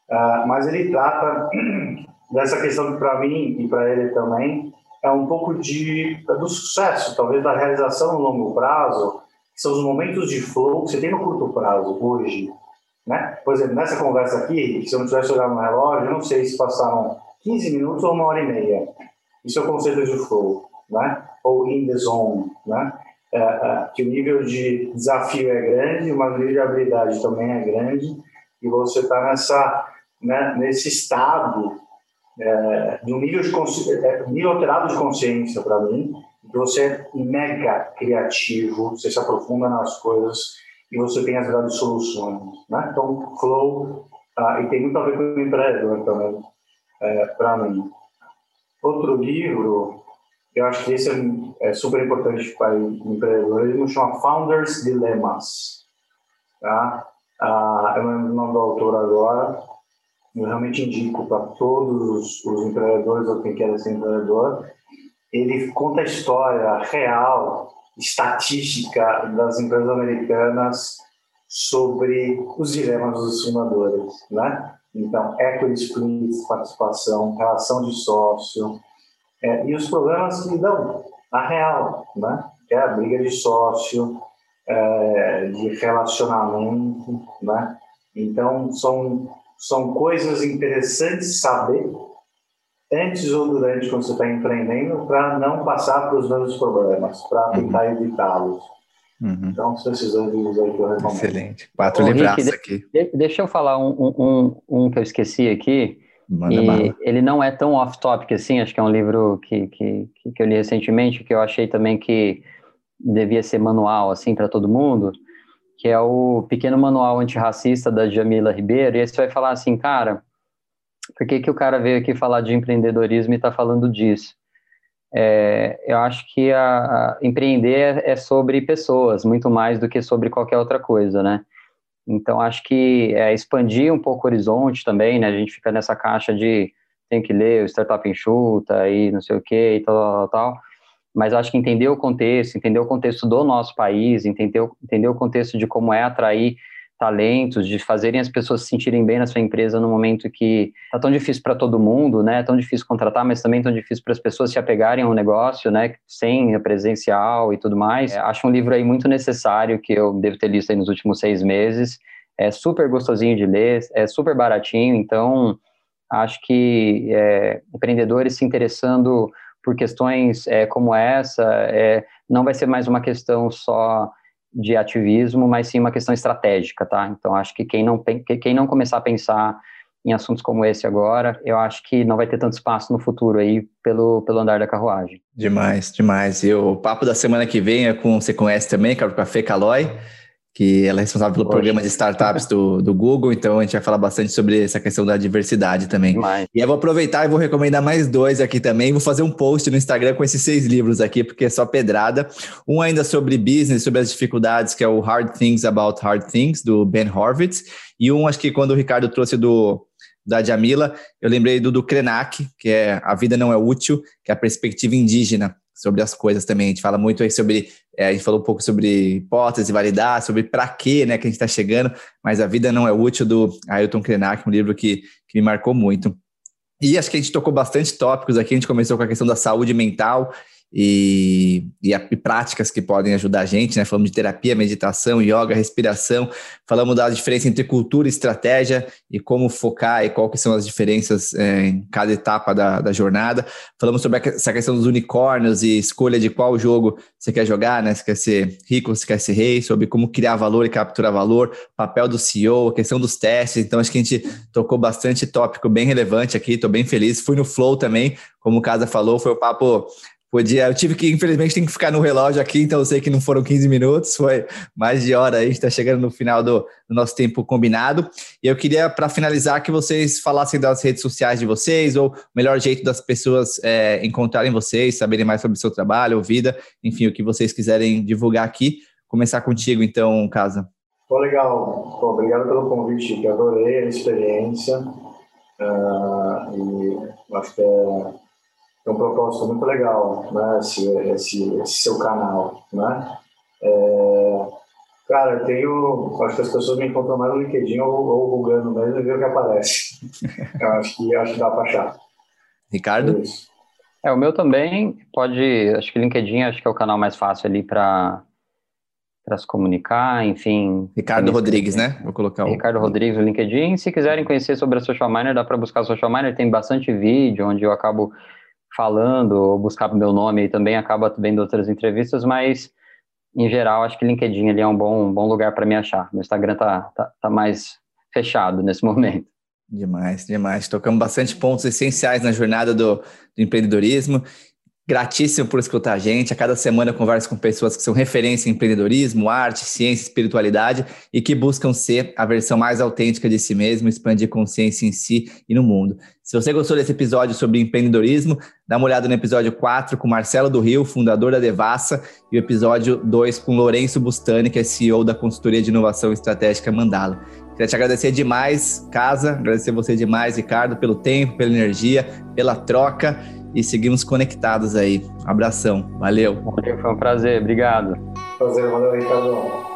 uh, mas ele trata dessa questão que para mim e para ele também é um pouco de do sucesso, talvez da realização no longo prazo, que são os momentos de flow que você tem no curto prazo hoje, né? Por exemplo, nessa conversa aqui, se eu não tivesse olhado no relógio, eu não sei se passaram 15 minutos ou uma hora e meia. Isso é o conceito de flow, né? Ou in the zone, né? É, é, que o nível de desafio é grande, mas o nível de habilidade também é grande, e você está nessa, né, nesse estado é, de um nível, de é, nível alterado de consciência para mim, que você é mega criativo, você se aprofunda nas coisas e você tem as grandes soluções. Né? Então, flow, ah, e tem muito a ver com o empreendedor também, é, para mim. Outro livro eu acho que esse é, é super importante para o empreendedorismo, chama Founders Dilemmas. Tá? Ah, eu não lembro o nome do autor agora, eu realmente indico para todos os, os, empreendedores ou quem quer ser empreendedor. Ele conta a história real, estatística das empresas americanas sobre os dilemas dos fundadores, né? Então, equity split, participação, relação de sócio, é, e os problemas que dão a real, né? que é a briga de sócio, é, de relacionamento, né? Então, são, são coisas interessantes saber antes ou durante quando você está empreendendo para não passar para os mesmos problemas, para uhum. tentar evitá-los. Uhum. Então, são esses dois livros aí que eu recomendo. Excelente. Quatro livros aqui. Deixa eu falar um, um, um, que eu esqueci aqui, Manda e bala. ele não é tão off-topic assim, acho que é um livro que, que, que eu li recentemente, que eu achei também que devia ser manual assim para todo mundo, que é o Pequeno Manual Antirracista da Jamila Ribeiro, e esse vai falar assim, cara, por que, que o cara veio aqui falar de empreendedorismo e está falando disso? É, eu acho que a, a empreender é sobre pessoas, muito mais do que sobre qualquer outra coisa, né? Então, acho que é expandir um pouco o horizonte também, né? A gente fica nessa caixa de tem que ler o Startup Enxuta e não sei o que e tal, tal, tal. Mas acho que entender o contexto, entender o contexto do nosso país, entender, entender o contexto de como é atrair talentos, de fazerem as pessoas se sentirem bem na sua empresa no momento que tá tão difícil para todo mundo, né? Tão difícil contratar, mas também tão difícil para as pessoas se apegarem ao negócio, né? Sem presencial e tudo mais. É, acho um livro aí muito necessário que eu devo ter lido aí nos últimos seis meses. É super gostosinho de ler, é super baratinho, então acho que é, empreendedores se interessando por questões é, como essa é, não vai ser mais uma questão só de ativismo, mas sim uma questão estratégica, tá? Então, acho que quem não, quem não começar a pensar em assuntos como esse agora, eu acho que não vai ter tanto espaço no futuro aí pelo, pelo andar da carruagem. Demais, demais. E o papo da semana que vem é com, você conhece também, que é o Café Calói que ela é responsável pelo Poxa. programa de startups do, do Google, então a gente vai falar bastante sobre essa questão da diversidade também. E eu vou aproveitar e vou recomendar mais dois aqui também. Vou fazer um post no Instagram com esses seis livros aqui, porque é só pedrada. Um ainda sobre business, sobre as dificuldades, que é o Hard Things About Hard Things, do Ben Horowitz. E um, acho que quando o Ricardo trouxe do da Jamila, eu lembrei do, do Krenak, que é A Vida Não É Útil, que é a perspectiva indígena sobre as coisas também. A gente fala muito aí sobre, é, a gente falou um pouco sobre hipótese, validar, sobre para quê, né, que a gente está chegando, mas a vida não é útil do Ailton Krenak, um livro que, que me marcou muito. E acho que a gente tocou bastante tópicos aqui, a gente começou com a questão da saúde mental e, e, e, práticas que podem ajudar a gente, né? Falamos de terapia, meditação, yoga, respiração, falamos da diferença entre cultura e estratégia e como focar e que são as diferenças é, em cada etapa da, da, jornada. Falamos sobre essa questão dos unicórnios e escolha de qual jogo você quer jogar, né? Se quer ser rico, se quer ser rei, sobre como criar valor e capturar valor, papel do CEO, a questão dos testes. Então, acho que a gente tocou bastante tópico bem relevante aqui, estou bem feliz. Fui no Flow também, como o Casa falou, foi o papo Podia, eu tive que, infelizmente, tem que ficar no relógio aqui, então eu sei que não foram 15 minutos, foi mais de hora aí, está chegando no final do, do, nosso tempo combinado. E eu queria, para finalizar, que vocês falassem das redes sociais de vocês, ou o melhor jeito das pessoas é, encontrarem vocês, saberem mais sobre o seu trabalho ou vida, enfim, o que vocês quiserem divulgar aqui. Começar contigo, então, Casa. Pô, legal. Pô, obrigado pelo convite, que adorei a experiência. Uh, e acho que é é um propósito muito legal, né? Esse, esse, esse seu canal, né? É, cara, eu tenho. Acho que as pessoas me encontram mais no LinkedIn ou, ou Google mesmo e ver o que aparece. eu acho que, acho que dá para achar. Ricardo? É, o meu também pode. Acho que LinkedIn acho que é o canal mais fácil ali para para se comunicar, enfim. Ricardo Rodrigues, né? Vou colocar o. Ricardo Rodrigues no LinkedIn. Se quiserem conhecer sobre a Social Miner, dá para buscar a Social Miner, tem bastante vídeo onde eu acabo falando ou buscar meu nome e também acaba vendo outras entrevistas, mas em geral acho que LinkedIn ali é um bom, um bom lugar para me achar. Meu Instagram tá, tá, tá mais fechado nesse momento. Demais, demais. Tocamos bastante pontos essenciais na jornada do, do empreendedorismo Gratíssimo por escutar a gente. A cada semana eu converso com pessoas que são referência em empreendedorismo, arte, ciência, espiritualidade e que buscam ser a versão mais autêntica de si mesmo, expandir consciência em si e no mundo. Se você gostou desse episódio sobre empreendedorismo, dá uma olhada no episódio 4 com Marcelo do Rio, fundador da Devassa, e o episódio 2 com Lourenço Bustani, que é CEO da consultoria de inovação estratégica Mandala. Queria te agradecer demais, Casa, agradecer você demais, Ricardo, pelo tempo, pela energia, pela troca e seguimos conectados aí. Abração, valeu. Foi um prazer, obrigado. Prazer, valeu, Ricardo.